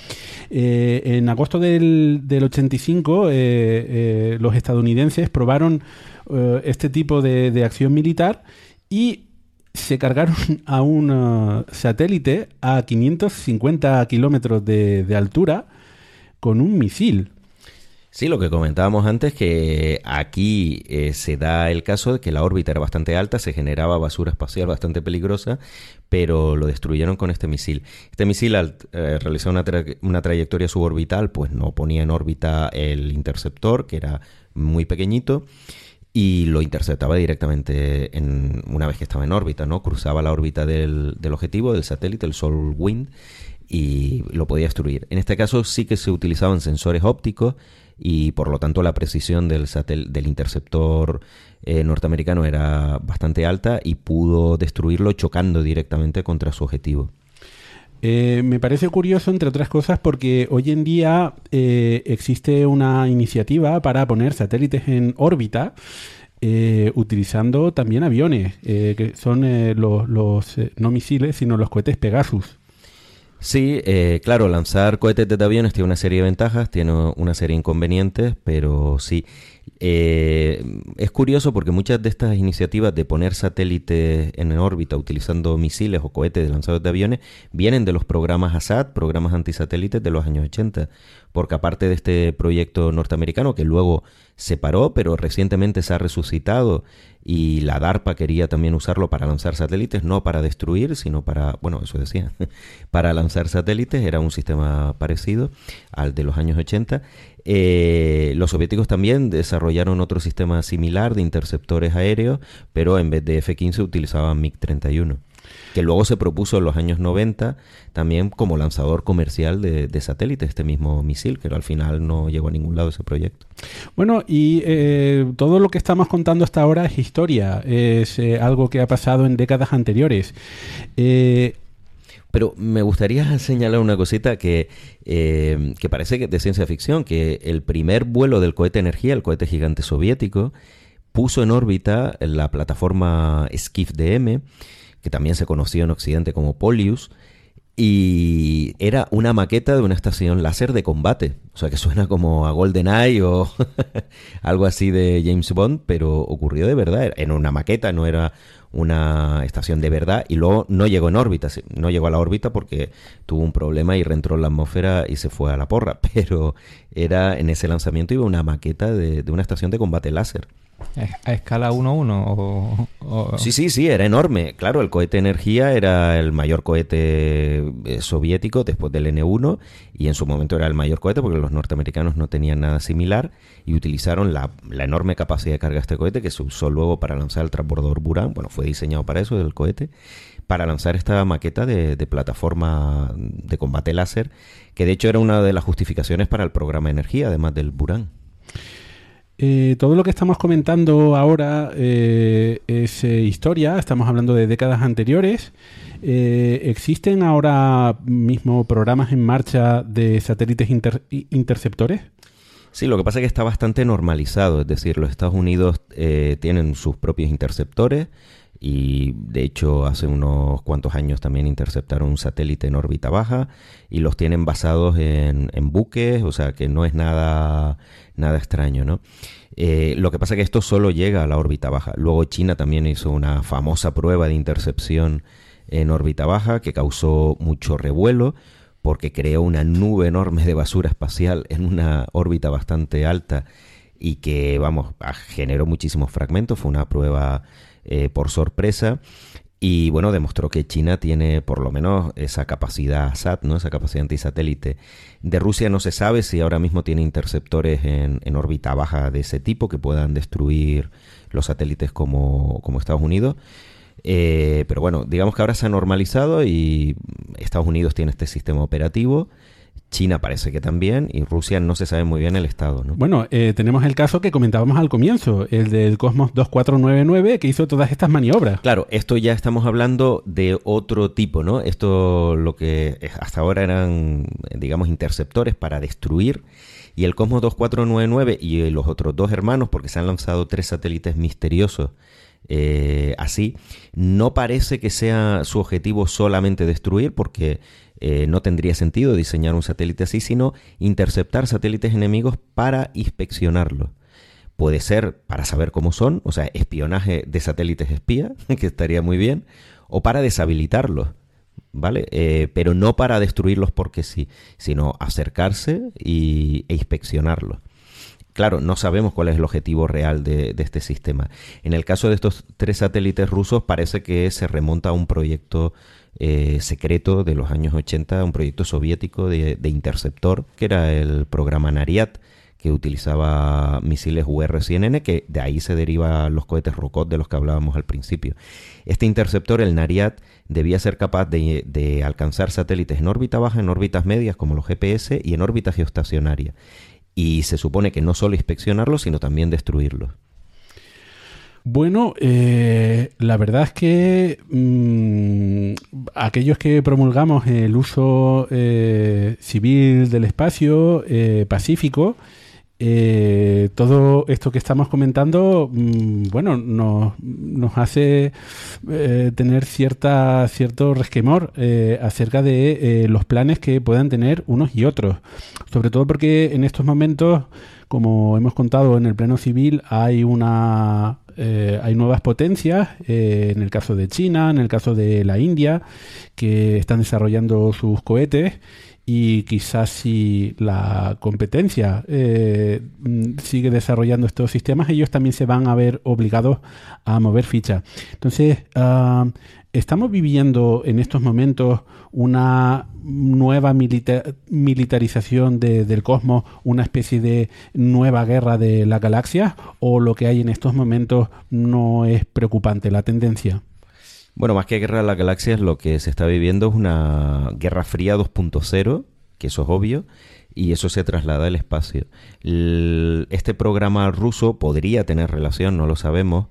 Eh, en agosto del, del 85 los estadounidenses probaron este tipo de, acción militar y se cargaron a un satélite a 550 kilómetros de altura con un misil. Sí, lo que comentábamos antes, que aquí eh, se da el caso de que la órbita era bastante alta, se generaba basura espacial bastante peligrosa, pero lo destruyeron con este misil. Este misil, al eh, realizar una, una trayectoria suborbital, pues no ponía en órbita el interceptor, que era muy pequeñito, y lo interceptaba directamente en, una vez que estaba en órbita, ¿no? Cruzaba la órbita del, del objetivo, del satélite, el Sol Wind, y lo podía destruir. En este caso sí que se utilizaban sensores ópticos y por lo tanto la precisión del, satel- del interceptor eh, norteamericano era bastante alta y pudo destruirlo chocando directamente contra su objetivo. Eh, me parece curioso, entre otras cosas, porque hoy en día eh, existe una iniciativa para poner satélites en órbita utilizando también aviones, que son los, no misiles, sino los cohetes Pegasus. Sí, eh, claro, lanzar cohetes desde aviones tiene una serie de ventajas, tiene una serie de inconvenientes, pero sí. Eh, es curioso porque muchas de estas iniciativas de poner satélites en órbita utilizando misiles o cohetes lanzados de aviones vienen de los programas ASAT, programas antisatélites de los años 80. Porque aparte de este proyecto norteamericano que luego se paró, pero recientemente se ha resucitado y la DARPA quería también usarlo para lanzar satélites, no para destruir, sino para, bueno, eso decía, para lanzar satélites, era un sistema parecido al de los años 80. Eh, los soviéticos también desarrollaron otro sistema similar de interceptores aéreos, pero en vez de F-15 utilizaban MiG-31, que luego se propuso en los años 90 también como lanzador comercial de, de satélites, este mismo misil, que al final no llegó a ningún lado ese proyecto. Bueno, y eh, todo lo que estamos contando hasta ahora es historia, es eh, algo que ha pasado en décadas anteriores. Eh, Pero me gustaría señalar una cosita que, eh, que parece que de ciencia ficción, que el primer vuelo del cohete Energía, el cohete gigante soviético, puso en órbita la plataforma Skiff DM, que también se conoció en Occidente como Polius, y era una maqueta de una estación láser de combate. O sea que suena como a GoldenEye o algo así de James Bond, pero ocurrió de verdad. Era una maqueta, no era una estación de verdad. Y luego no llegó en órbita. No llegó a la órbita porque tuvo un problema y reentró en la atmósfera y se fue a la porra. Pero era en ese lanzamiento iba una maqueta de, de una estación de combate láser. ¿A escala 1-1 o, o- Sí, sí, sí, era enorme. Claro, el cohete Energía era el mayor cohete eh, soviético después del N1 y en su momento era el mayor cohete porque los norteamericanos no tenían nada similar y utilizaron la, enorme capacidad de carga de este cohete que se usó luego para lanzar el transbordador Buran. Bueno, fue diseñado para eso, el cohete, para lanzar esta maqueta de, de plataforma de combate láser, que de hecho era una de las justificaciones para el programa Energía, además del Buran. Eh, todo lo que estamos comentando ahora eh, es eh, historia, estamos hablando de décadas anteriores. Eh, ¿Existen ahora mismo programas en marcha de satélites interceptores? Sí, lo que pasa es que está bastante normalizado, es decir, los Estados Unidos tienen sus propios interceptores y de hecho hace unos cuantos años también interceptaron un satélite en órbita baja y los tienen basados en, en buques, o sea que no es nada, nada extraño, ¿no? Eh, lo que pasa es que esto solo llega a la órbita baja. Luego China también hizo una famosa prueba de intercepción en órbita baja que causó mucho revuelo porque creó una nube enorme de basura espacial en una órbita bastante alta y que, vamos, ah, generó muchísimos fragmentos. Fue una prueba eh, por sorpresa y, bueno, demostró que China tiene por lo menos esa capacidad SAT, ¿no? Esa capacidad antisatélite. De Rusia no se sabe si ahora mismo tiene interceptores en, en órbita baja de ese tipo que puedan destruir los satélites como, como Estados Unidos. Eh, pero bueno, digamos que ahora se ha normalizado y Estados Unidos tiene este sistema operativo, China parece que también y Rusia no se sabe muy bien el estado, ¿no? Bueno, eh, tenemos el caso que comentábamos al comienzo, el del Cosmos 2499, que hizo todas estas maniobras. Claro, esto ya estamos hablando de otro tipo, ¿no? Esto lo que hasta ahora eran, digamos, interceptores para destruir. Y el Cosmos 2499 y los otros dos hermanos, porque se han lanzado tres satélites misteriosos eh, así, no parece que sea su objetivo solamente destruir, porque eh, no tendría sentido diseñar un satélite así, sino interceptar satélites enemigos para inspeccionarlos. Puede ser para saber cómo son, o sea, espionaje de satélites espía, que estaría muy bien, o para deshabilitarlos, ¿vale? Eh, pero no para destruirlos porque sí, sino acercarse y, e inspeccionarlos. Claro, no sabemos cuál es el objetivo real de, de, este sistema. En el caso de estos tres satélites rusos parece que se remonta a un proyecto eh, secreto de los años 80, un proyecto soviético de, interceptor, que era el programa Nariat, que utilizaba misiles UR-100N, que de ahí se derivan los cohetes Rokot de los que hablábamos al principio. Este interceptor, el Nariat, debía ser capaz de, de alcanzar satélites en órbita baja, en órbitas medias como los GPS y en órbita geoestacionaria y se supone que no solo inspeccionarlos, sino también destruirlos. Bueno, eh, la verdad es que mm, aquellos que promulgamos el uso eh, civil del espacio eh, pacífico, todo esto que estamos comentando, mm, bueno, nos, nos hace tener cierta, cierto resquemor acerca de los planes que puedan tener unos y otros. Sobre todo porque en estos momentos, como hemos contado en el plano civil, hay una eh, hay nuevas potencias, eh, en el caso de China, en el caso de la India, que están desarrollando sus cohetes y quizás si la competencia eh, mm, sigue desarrollando estos sistemas, ellos también se van a ver obligados a mover ficha. Entonces, ah, estamos viviendo en estos momentos una nueva milita- militarización de- del cosmos, una especie de nueva guerra de las galaxias, o lo que hay en estos momentos no es preocupante la tendencia. Bueno, más que guerra de las galaxias, lo que se está viviendo es una guerra fría 2.0, que eso es obvio, y eso se traslada al espacio. Este programa ruso podría tener relación, no lo sabemos,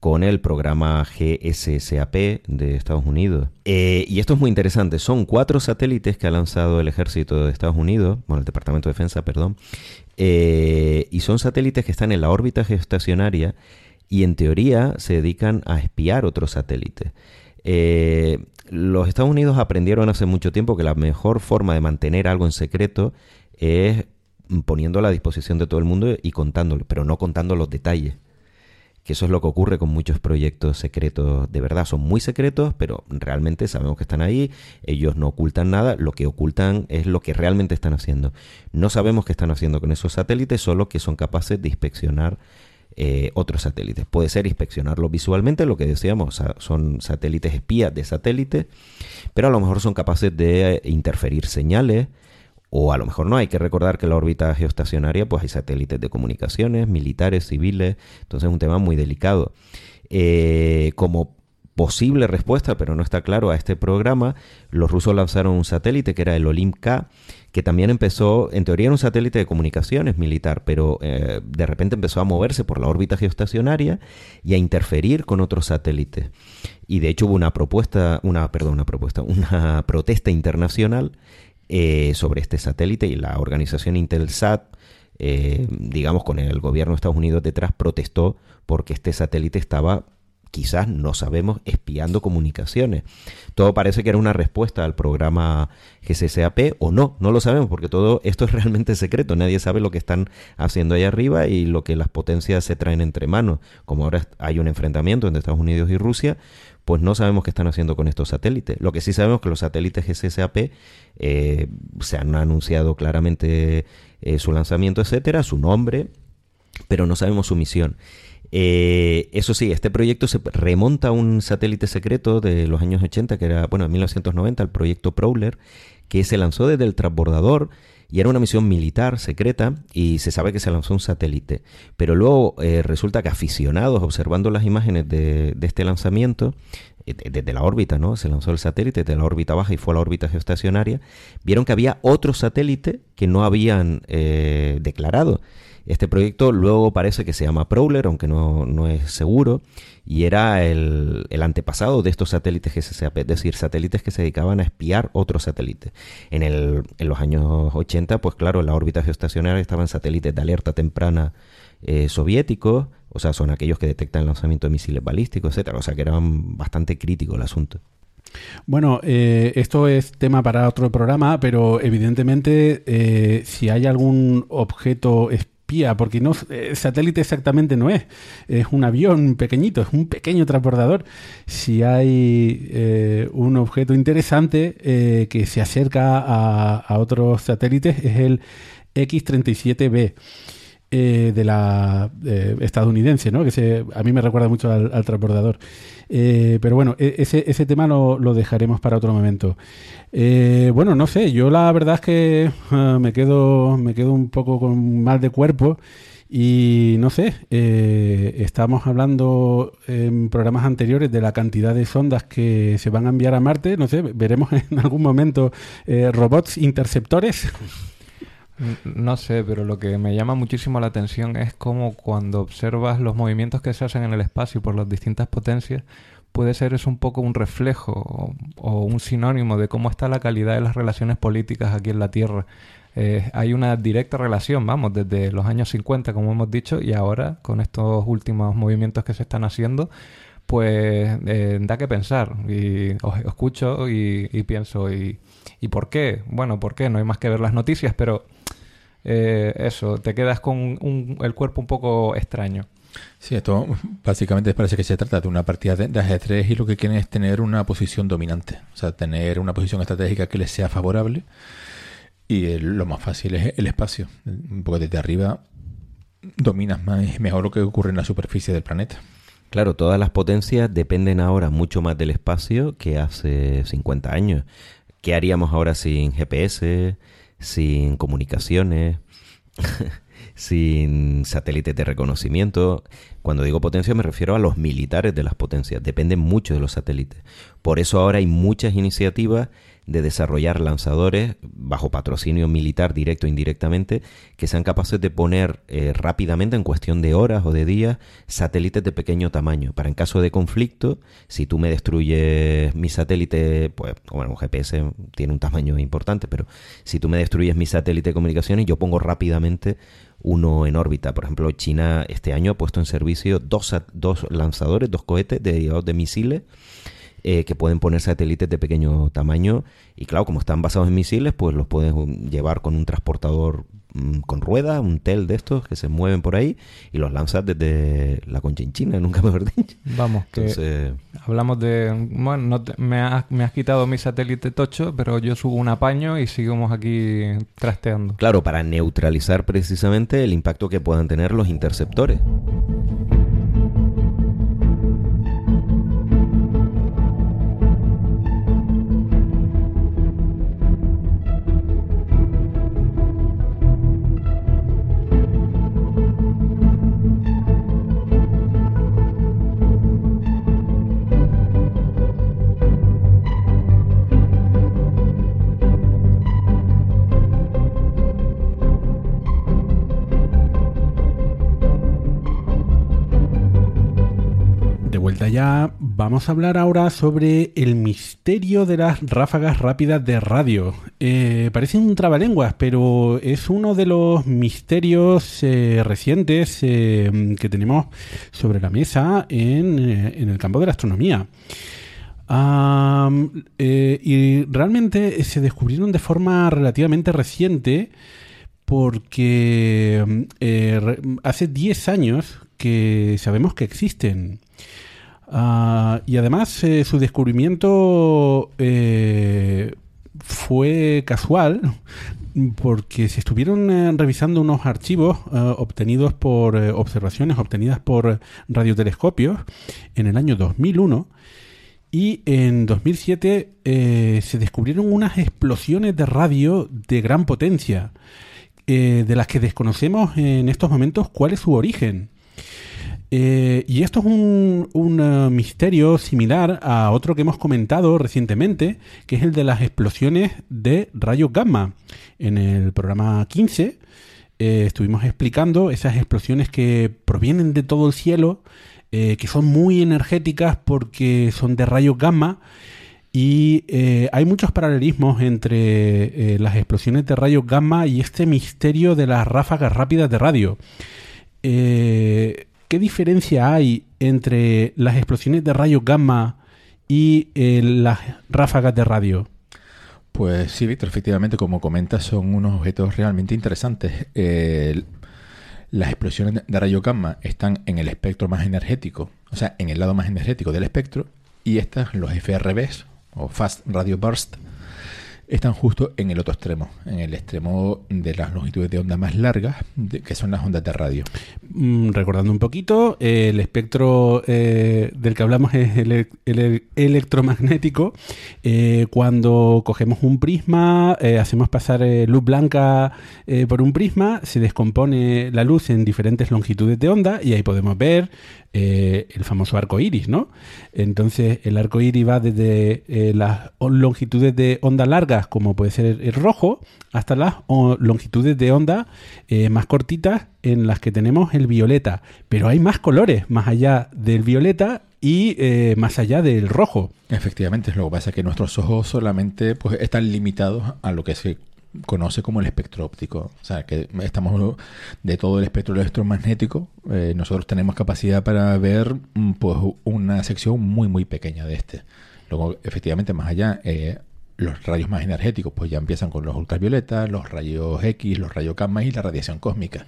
con el programa GSSAP de Estados Unidos. Eh, y esto es muy interesante. Son cuatro satélites que ha lanzado el ejército de Estados Unidos, bueno, el Departamento de Defensa, perdón, eh, y son satélites que están en la órbita geoestacionaria y en teoría se dedican a espiar otros satélites. Eh, los Estados Unidos aprendieron hace mucho tiempo que la mejor forma de mantener algo en secreto es poniéndolo a disposición de todo el mundo y contándolo, pero no contando los detalles. Que eso es lo que ocurre con muchos proyectos secretos. De verdad, son muy secretos, pero realmente sabemos que están ahí. Ellos no ocultan nada. Lo que ocultan es lo que realmente están haciendo. No sabemos qué están haciendo con esos satélites, solo que son capaces de inspeccionar eh, otros satélites. Puede ser inspeccionarlos visualmente, lo que decíamos, son satélites espías de satélites, pero a lo mejor son capaces de eh, interferir señales, o a lo mejor no. Hay que recordar que la órbita geoestacionaria pues hay satélites de comunicaciones, militares, civiles, entonces es un tema muy delicado. Eh, como posible respuesta, pero no está claro, a este programa, los rusos lanzaron un satélite que era el Olimp-K, que también empezó, en teoría era un satélite de comunicaciones militar, pero eh, de repente empezó a moverse por la órbita geoestacionaria y a interferir con otros satélites. Y de hecho hubo una propuesta, una, perdón, una propuesta, una protesta internacional eh, sobre este satélite y la organización Intelsat, eh, digamos con el gobierno de Estados Unidos detrás, protestó porque este satélite estaba quizás no sabemos, espiando comunicaciones. Todo parece que era una respuesta al programa GCSAP o no, no lo sabemos porque todo esto es realmente secreto, nadie sabe lo que están haciendo ahí arriba y lo que las potencias se traen entre manos. Como ahora hay un enfrentamiento entre Estados Unidos y Rusia, pues no sabemos qué están haciendo con estos satélites. Lo que sí sabemos es que los satélites GCSAP eh, se han anunciado claramente eh, su lanzamiento, etcétera, su nombre, pero no sabemos su misión. Eh, eso sí, este proyecto se remonta a un satélite secreto de los años 80, que era, bueno, en 1990, el proyecto Prowler, que se lanzó desde el transbordador y era una misión militar secreta y se sabe que se lanzó un satélite. Pero luego eh, resulta que aficionados observando las imágenes de, este lanzamiento, eh, desde la órbita, ¿no? Se lanzó el satélite desde la órbita baja y fue a la órbita geoestacionaria, vieron que había otro satélite que no habían eh, declarado. Este proyecto luego parece que se llama Prowler, aunque no, no es seguro, y era el, el, antepasado de estos satélites GSSAP, es decir, satélites que se dedicaban a espiar otros satélites. En, el, en los años 80, pues claro, en la órbita geoestacionaria estaban satélites de alerta temprana eh, soviéticos, o sea, son aquellos que detectan el lanzamiento de misiles balísticos, etcétera, o sea que era bastante crítico el asunto. Bueno, eh, esto es tema para otro programa, pero evidentemente eh, si hay algún objeto espía, porque no eh, satélite exactamente no es, es un avión pequeñito, es un pequeño transbordador. Si hay eh, un objeto interesante eh, que se acerca a, a, otros satélites es el X-37B. Eh, de la eh, estadounidense, ¿no? que se, a mí me recuerda mucho al, al transbordador. Eh, pero bueno, ese, ese tema lo, lo, dejaremos para otro momento. Bueno, no sé, yo la verdad es que uh, me, quedo, me quedo un poco con mal de cuerpo y no sé, estamos hablando en programas anteriores de la cantidad de sondas que se van a enviar a Marte, no sé, veremos en algún momento robots interceptores. No sé, pero lo que me llama muchísimo la atención es cómo cuando observas los movimientos que se hacen en el espacio por las distintas potencias, puede ser eso un poco un reflejo o, o un sinónimo de cómo está la calidad de las relaciones políticas aquí en la Tierra. Eh, hay una directa relación, vamos, desde los años 50, como hemos dicho, y ahora con estos últimos movimientos que se están haciendo, pues eh, da que pensar. Y os escucho y, y pienso, y, ¿y por qué? Bueno, ¿por qué? No hay más que ver las noticias, pero eh, eso, te quedas con un- el cuerpo un poco extraño. Sí, esto básicamente parece que se trata de una partida de, de ajedrez y lo que quieren es tener una posición dominante, o sea, tener una posición estratégica que les sea favorable y el- lo más fácil es el espacio, porque desde arriba dominas más y mejor lo que ocurre en la superficie del planeta. Claro, todas las potencias dependen ahora mucho más del espacio que hace 50 años. ¿Qué haríamos ahora sin GPS, sin comunicaciones, sin satélites de reconocimiento? Cuando digo potencia me refiero a los militares de las potencias. Dependen mucho de los satélites. Por eso ahora hay muchas iniciativas de desarrollar lanzadores bajo patrocinio militar directo e indirectamente que sean capaces de poner eh, rápidamente en cuestión de horas o de días satélites de pequeño tamaño. Para en caso de conflicto si tú me destruyes mi satélite pues bueno un GPS tiene un tamaño importante pero si tú me destruyes mi satélite de comunicaciones yo pongo rápidamente uno en órbita. Por ejemplo China este año ha puesto en servicio dos, dos lanzadores dos cohetes derivados de misiles eh, que pueden poner satélites de pequeño tamaño y claro, como están basados en misiles, pues los puedes um, llevar con un transportador mm, con ruedas, un TEL de estos que se mueven por ahí y los lanzas desde la conchinchina, nunca mejor dicho. Vamos, que hablamos de... Bueno, no te- me, has, me has quitado mi satélite tocho, pero yo subo un apaño y seguimos aquí trasteando. claro, para neutralizar precisamente el impacto que puedan tener los interceptores. Vamos a hablar ahora sobre el misterio de las ráfagas rápidas de radio. Eh, parece un trabalenguas, pero es uno de los misterios eh, recientes eh, que tenemos sobre la mesa en, eh, el campo de la astronomía. Y realmente se descubrieron de forma relativamente reciente porque hace 10 años que sabemos que existen. Ah, y además eh, su descubrimiento eh, fue casual porque se estuvieron eh, revisando unos archivos eh, obtenidos por observaciones obtenidas por radiotelescopios en el año 2001 y en 2007 eh, se descubrieron unas explosiones de radio de gran potencia, de las que desconocemos en estos momentos cuál es su origen. Eh, y esto es un, un, eh, misterio similar a otro que hemos comentado recientemente, que es el de las explosiones de rayos gamma. En el programa 15 eh, estuvimos explicando esas explosiones que provienen de todo el cielo, que son muy energéticas porque son de rayos gamma. Y hay muchos paralelismos entre las explosiones de rayos gamma y este misterio de las ráfagas rápidas de radio. Eh, ¿Qué diferencia hay entre las explosiones de rayos gamma y eh, las ráfagas de radio? Pues sí, Víctor, efectivamente, como comentas, son unos objetos realmente interesantes. Las explosiones de rayos gamma están en el espectro más energético, o sea, en el lado más energético del espectro, y estas, los FRBs, o Fast Radio Burst, están justo en el otro extremo, en el extremo de las longitudes de onda más largas, que son las ondas de radio. Mm, recordando un poquito, el espectro eh, del que hablamos es el, el electromagnético. Eh, cuando cogemos un prisma, eh, hacemos pasar luz blanca por un prisma, se descompone la luz en diferentes longitudes de onda y ahí podemos ver eh, el famoso arco iris, ¿no? Entonces, el arco iris va desde eh, las on- longitudes de onda larga cortitas, como puede ser el rojo, hasta las longitudes de onda eh, más cortitas en las que tenemos el violeta. Pero hay más colores más allá del violeta y más allá del rojo. Efectivamente, lo que pasa es que nuestros ojos solamente pues, están limitados a lo que se conoce como el espectro óptico. O sea, que estamos de todo el espectro electromagnético, eh, nosotros tenemos capacidad para ver mm, pues una sección muy muy pequeña de este. Luego, efectivamente, más allá, eh, los rayos más energéticos pues ya empiezan con los ultravioletas, los rayos X, los rayos gamma y la radiación cósmica.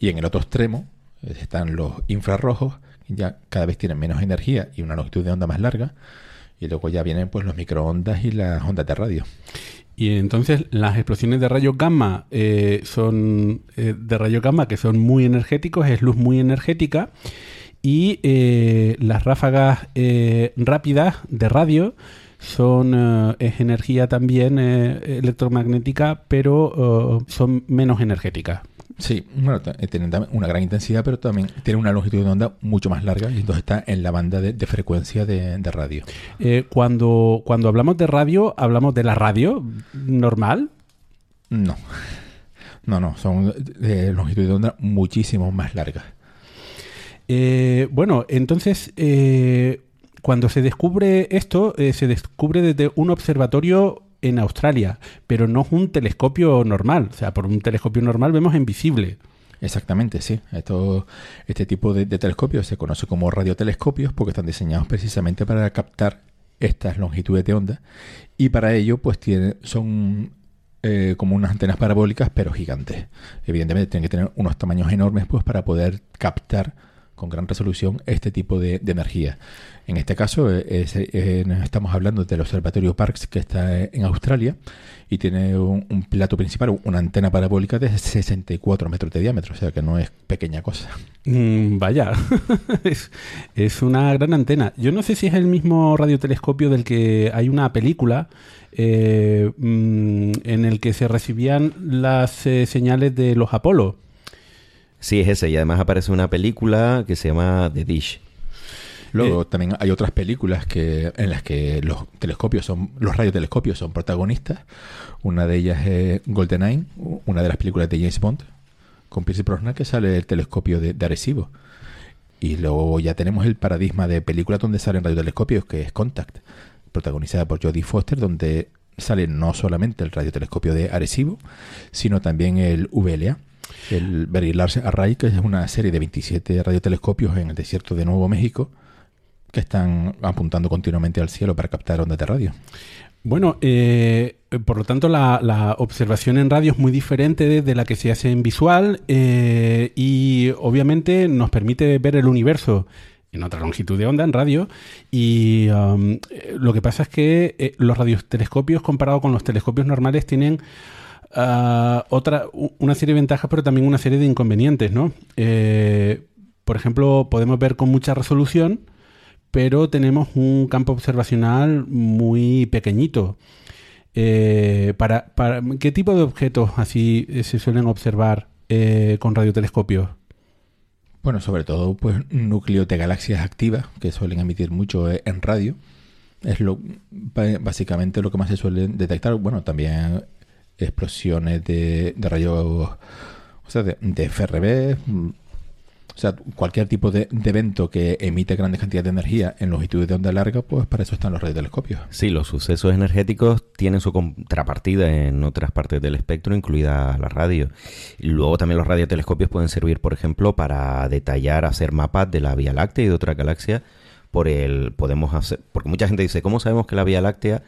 Y en el otro extremo eh, están los infrarrojos, ya cada vez tienen menos energía y una longitud de onda más larga. Y luego ya vienen pues los microondas y las ondas de radio. Y entonces las explosiones de rayos gamma eh, son eh, de rayos gamma que son muy energéticos, es luz muy energética. Y eh, las ráfagas eh, rápidas de radio son eh, es energía también electromagnética, pero eh, son menos energéticas. Sí, bueno, eh, tienen una gran intensidad, pero también tienen una longitud de onda mucho más larga y entonces está en la banda de, de frecuencia de, de radio. Eh, cuando, cuando hablamos de radio, hablamos de la radio normal. No, no, no, son de longitud de onda muchísimo más largas. Eh, bueno, entonces, eh, cuando se descubre esto, eh, se descubre desde un observatorio en Australia, pero no es un telescopio normal. O sea, por un telescopio normal vemos invisible. Exactamente, sí. Esto, este tipo de, telescopios se conoce como radiotelescopios porque están diseñados precisamente para captar estas longitudes de onda y para ello pues tienen, son eh, como unas antenas parabólicas pero gigantes. Evidentemente tienen que tener unos tamaños enormes pues para poder captar con gran resolución este tipo de energía. En este caso eh, es- eh, estamos hablando del Observatorio Parkes que está eh, en Australia y tiene un, un plato principal, una antena parabólica de 64 metros de diámetro, o sea que no es pequeña cosa. Mm, vaya, es, es una gran antena. Yo no sé si es el mismo radiotelescopio del que hay una película eh, mm, en el que se recibían las eh, señales de los Apolo. Sí, es ese. Y además aparece una película que se llama The Dish. Luego también hay otras películas que en las que los telescopios son los radiotelescopios son protagonistas. Una de ellas es GoldenEye, una de las películas de James Bond con Pierce Brosnan que sale el telescopio de, de Arecibo. Y luego ya tenemos el paradigma de películas donde salen radiotelescopios que es Contact, protagonizada por Jodie Foster donde sale no solamente el radiotelescopio de Arecibo, sino también el VLA. El Very Large Array, que es una serie de 27 radiotelescopios en el desierto de Nuevo México, que están apuntando continuamente al cielo para captar ondas de radio. Bueno, eh, por lo tanto, la, observación en radio es muy diferente de, la que se hace en visual eh, y obviamente nos permite ver el universo en otra longitud de onda en radio y um, eh, lo que pasa es que los radiotelescopios comparados con los telescopios normales tienen ah, otra una serie de ventajas pero también una serie de inconvenientes, ¿no? Por ejemplo, podemos ver con mucha resolución pero tenemos un campo observacional muy pequeñito. Eh, para, ¿Qué tipo de objetos así eh, se suelen observar eh, con radiotelescopios? Bueno, sobre todo, pues núcleos de galaxias activas que suelen emitir mucho eh, en radio. Es lo básicamente lo que más se suele detectar. Bueno, también explosiones de, de rayos, o sea, de, de FRB. O sea, cualquier tipo de, evento que emite grandes cantidades de energía en longitudes de onda larga, pues para eso están los radiotelescopios. Sí, los sucesos energéticos tienen su contrapartida en otras partes del espectro, incluida la radio. Luego también los radiotelescopios pueden servir, por ejemplo, para detallar, hacer mapas de la Vía Láctea y de otra galaxia. Por el, podemos hacer, porque mucha gente dice, ¿cómo sabemos que la Vía Láctea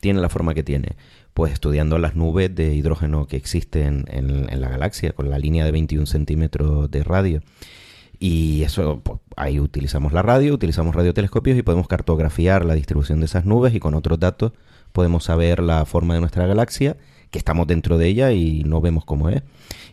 tiene la forma que tiene? Pues estudiando las nubes de hidrógeno que existen en, en la galaxia, con la línea de 21 centímetros de radio. Y eso, pues, ahí utilizamos la radio, utilizamos radiotelescopios y podemos cartografiar la distribución de esas nubes y con otros datos podemos saber la forma de nuestra galaxia, que estamos dentro de ella y no vemos cómo es.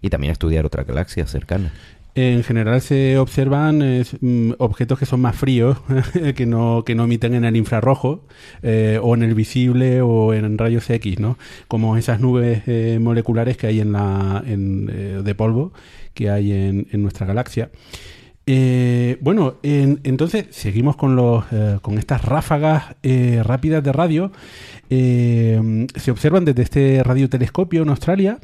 Y también estudiar otras galaxias cercanas. En general se observan eh, mm, objetos que son más fríos, que no, que no emiten en el infrarrojo, eh, o en el visible, o en rayos X, ¿no? Como esas nubes eh, moleculares que hay en la, en, eh, de polvo que hay en, en nuestra galaxia. Eh, bueno, en- entonces seguimos con, los, eh, con estas ráfagas eh, rápidas de radio. Eh, se observan desde este radiotelescopio en Australia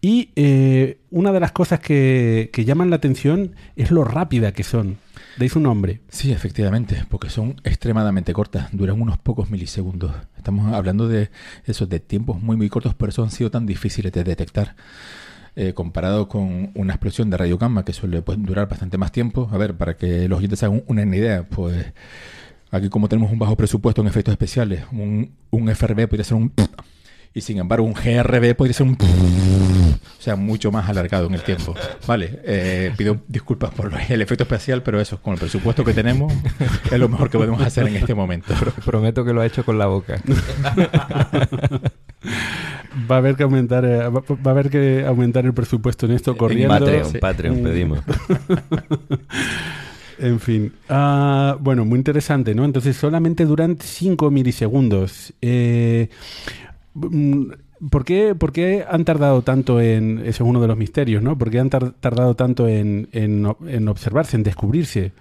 y eh, una de las cosas que, que llaman la atención es lo rápida que son. Deis un nombre. Sí, efectivamente, porque son extremadamente cortas, duran unos pocos milisegundos. Estamos hablando de esos de tiempos muy muy cortos, por eso han sido tan difíciles de detectar. Eh, comparado con una explosión de radio gamma que suele pues, durar bastante más tiempo. A ver, para que los oyentes hagan una idea, pues aquí como tenemos un bajo presupuesto en efectos especiales, un, un FRB podría ser un... Y sin embargo un GRB podría ser un... O sea, mucho más alargado en el tiempo. Vale, eh, pido disculpas por el efecto especial, pero eso, con el presupuesto que tenemos, es lo mejor que podemos hacer en este momento. Pro- prometo que lo ha hecho con la boca. Va a haber que aumentar, eh, va, a haber que aumentar el presupuesto en esto corriendo. Patreon, Sí. Patreon Mm. pedimos. En fin. Ah, bueno, muy interesante, ¿no? Entonces solamente duran 5 milisegundos. Eh, mm, ¿por, qué, por qué han tardado tanto en... Eso es uno de los misterios, ¿no? ¿Por qué han tar- tardado tanto en, en en observarse, en descubrirse?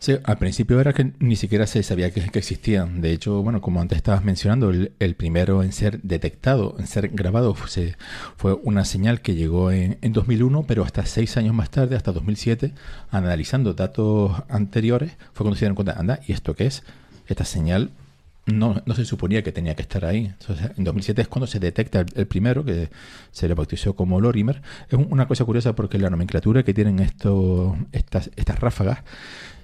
Sí, al principio era que ni siquiera se sabía que, que existían. De hecho, bueno, como antes estabas mencionando, el, el primero en ser detectado, en ser grabado, fue, una señal que llegó en, en 2001, pero hasta seis años más tarde, hasta 2007, analizando datos anteriores, fue cuando se dieron cuenta, anda, ¿y esto qué es? Esta señal no, no se suponía que tenía que estar ahí. Entonces, en 2007 es cuando se detecta el, el primero, que se le bautizó como Lorimer. Es un- una cosa curiosa porque la nomenclatura que tienen estos, estas, estas ráfagas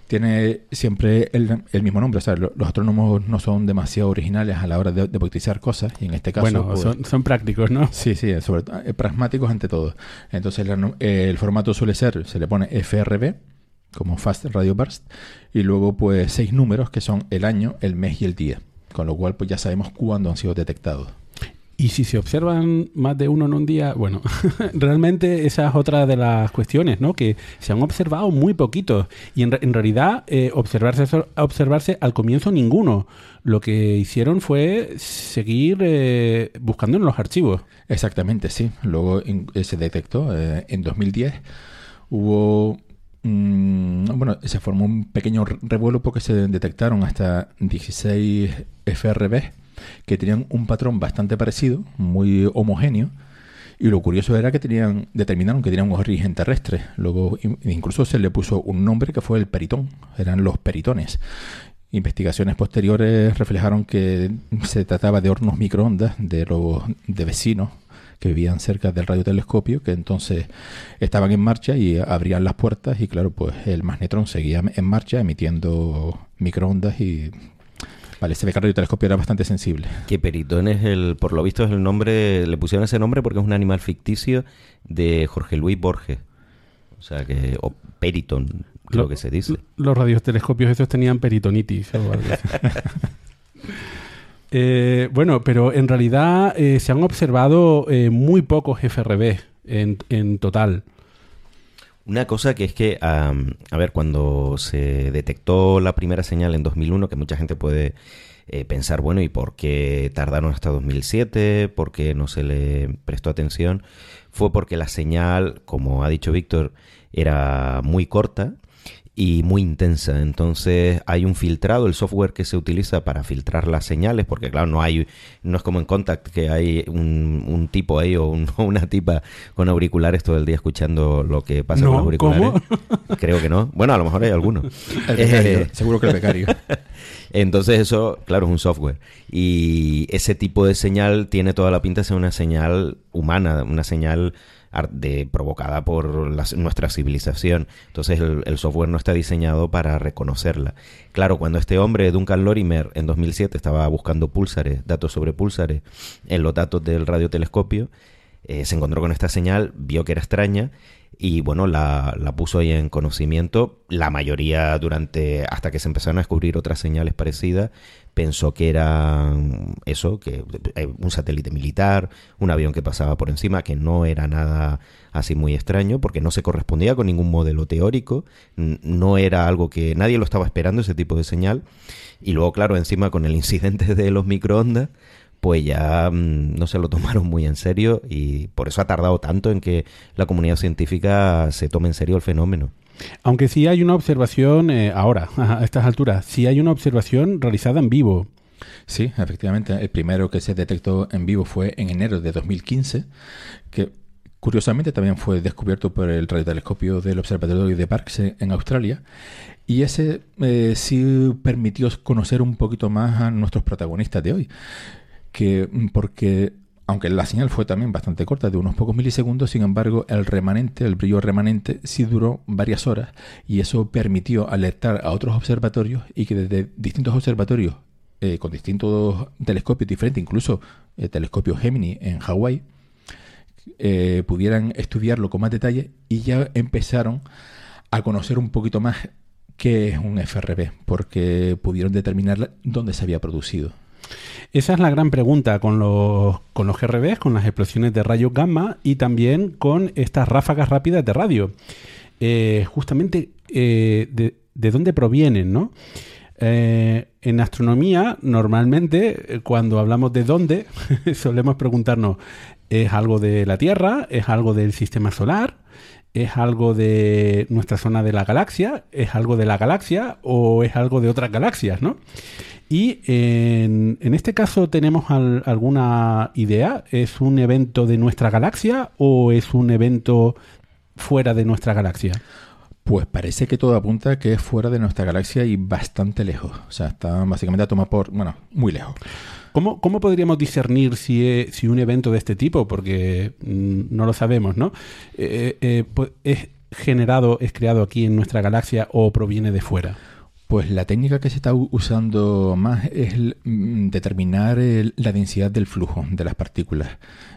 tiene siempre el, el mismo nombre. O sea, lo- los astrónomos no son demasiado originales a la hora de, de bautizar cosas. Y en este caso, bueno, pues, son, son prácticos, ¿no? Sí, sí, sobre todo eh, pragmáticos ante todo. Entonces no- eh, el formato suele ser, se le pone FRB como Fast Radio Burst y luego pues seis números que son el año, el mes y el día. Con lo cual pues ya sabemos cuándo han sido detectados. Y si se observan más de uno en un día, bueno, realmente esa es otra de las cuestiones, ¿no? Que se han observado muy poquitos y en, en realidad eh, observarse, observarse al comienzo ninguno. Lo que hicieron fue seguir eh, buscando en los archivos. Exactamente, sí. Luego eh, se detectó eh, en 2010. Hubo. bueno, se formó un pequeño re- revuelo porque se detectaron hasta 16 FRB que tenían un patrón bastante parecido, muy homogéneo. Y lo curioso era que tenían, determinaron que tenían un origen terrestre. Luego in- incluso se le puso un nombre que fue el peritón. Eran los peritones. Investigaciones posteriores reflejaron que se trataba de hornos microondas de los de vecinos que vivían cerca del radiotelescopio, que entonces estaban en marcha y abrían las puertas y claro, pues el magnetrón seguía en marcha emitiendo microondas y vale, se ve que el radiotelescopio era bastante sensible. Que Peritón es el, por lo visto es el nombre, le pusieron ese nombre porque es un animal ficticio de Jorge Luis Borges. O sea que, o Periton, creo Lo- que se dice. Los radiotelescopios esos tenían peritonitis o algo así. Eh, bueno, pero en realidad eh, se han observado eh, muy pocos FRB en, en total. Una cosa que es que, am, a ver, cuando se detectó la primera señal en 2001, que mucha gente puede eh, pensar, bueno, ¿y por qué tardaron hasta 2007? ¿Por qué no se le prestó atención? Fue porque la señal, como ha dicho Víctor, era muy corta y muy intensa. Entonces hay un filtrado, el software que se utiliza para filtrar las señales, porque claro, no hay, no es como en Contact que hay un, un tipo ahí o, un- una tipa con auriculares todo el día escuchando lo que pasa No, con los auriculares. ¿cómo? Creo que no. Bueno, a lo mejor hay algunos. Eh, seguro que el becario. entonces eso, claro, es un software. Y ese tipo de señal tiene toda la pinta de ser una señal humana, una señal de, provocada por nuestra civilización. Entonces el, el software no está diseñado para reconocerla. Claro, cuando este hombre, Duncan Lorimer, en 2007 estaba buscando púlsares, datos sobre púlsares, en los datos del radiotelescopio, eh, se encontró con esta señal, vio que era extraña y bueno, la, la puso ahí en conocimiento. La mayoría durante, hasta que se empezaron a descubrir otras señales parecidas, pensó que era eso, que eh, un satélite militar, un avión que pasaba por encima, que no era nada así muy extraño, porque no se correspondía con ningún modelo teórico, no era algo que nadie lo estaba esperando, ese tipo de señal. Y luego, claro, encima con el incidente de los microondas, pues ya mm, no se lo tomaron muy en serio y por eso ha tardado tanto en que la comunidad científica se tome en serio el fenómeno. Aunque sí hay una observación, eh, ahora, a estas alturas, sí hay una observación realizada en vivo. Sí, efectivamente. El primero que se detectó en vivo fue en enero de 2015, que curiosamente también fue descubierto por el radiotelescopio del Observatorio de Parkes en Australia. Y ese eh, sí permitió conocer un poquito más a nuestros protagonistas de hoy. Que, porque aunque la señal fue también bastante corta, de unos pocos milisegundos, sin embargo, el remanente, el brillo remanente, sí duró varias horas y eso permitió alertar a otros observatorios y que desde distintos observatorios eh, con distintos telescopios diferentes, incluso el telescopio Gemini en Hawái, eh, pudieran estudiarlo con más detalle y ya empezaron a conocer un poquito más qué es un FRB, porque pudieron determinar dónde se había producido. Esa es la gran pregunta con los, con los GRBs, con las explosiones de rayos gamma y también con estas ráfagas rápidas de radio. Eh, justamente, eh, de, dónde provienen, no? Eh, en astronomía, normalmente, cuando hablamos de dónde, solemos preguntarnos, ¿es algo de la Tierra? ¿Es algo del sistema solar? ¿Es algo de nuestra zona de la galaxia? ¿Es algo de la galaxia? ¿O es algo de otras galaxias? ¿no? Y en, este caso tenemos alguna idea. ¿Es un evento de nuestra galaxia o es un evento fuera de nuestra galaxia? Pues parece que todo apunta que es fuera de nuestra galaxia y bastante lejos. O sea, está básicamente a tomar por, bueno, muy lejos. ¿Cómo, cómo podríamos discernir si, si, un evento de este tipo, porque mm, no lo sabemos, ¿no? Eh, eh, pues, ¿Es generado, es creado aquí en nuestra galaxia o proviene de fuera? Pues la técnica que se está usando más es mm, determinar la densidad del flujo de las partículas.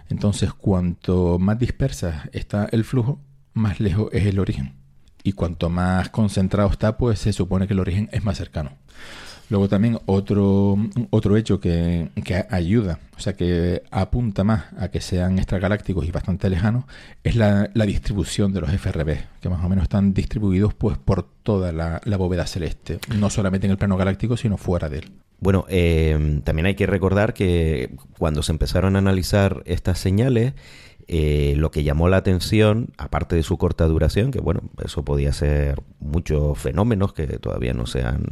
Entonces, cuanto más dispersa está el flujo, más lejos es el origen. Y cuanto más concentrado está, pues se supone que el origen es más cercano. Luego también otro, otro hecho que, ayuda, o sea, que apunta más a que sean extragalácticos y bastante lejanos, es la, distribución de los FRB, que más o menos están distribuidos pues por toda la, bóveda celeste, no solamente en el plano galáctico, sino fuera de él. Bueno, eh, también hay que recordar que cuando se empezaron a analizar estas señales, eh, lo que llamó la atención, aparte de su corta duración, que bueno, eso podía ser muchos fenómenos que todavía no se han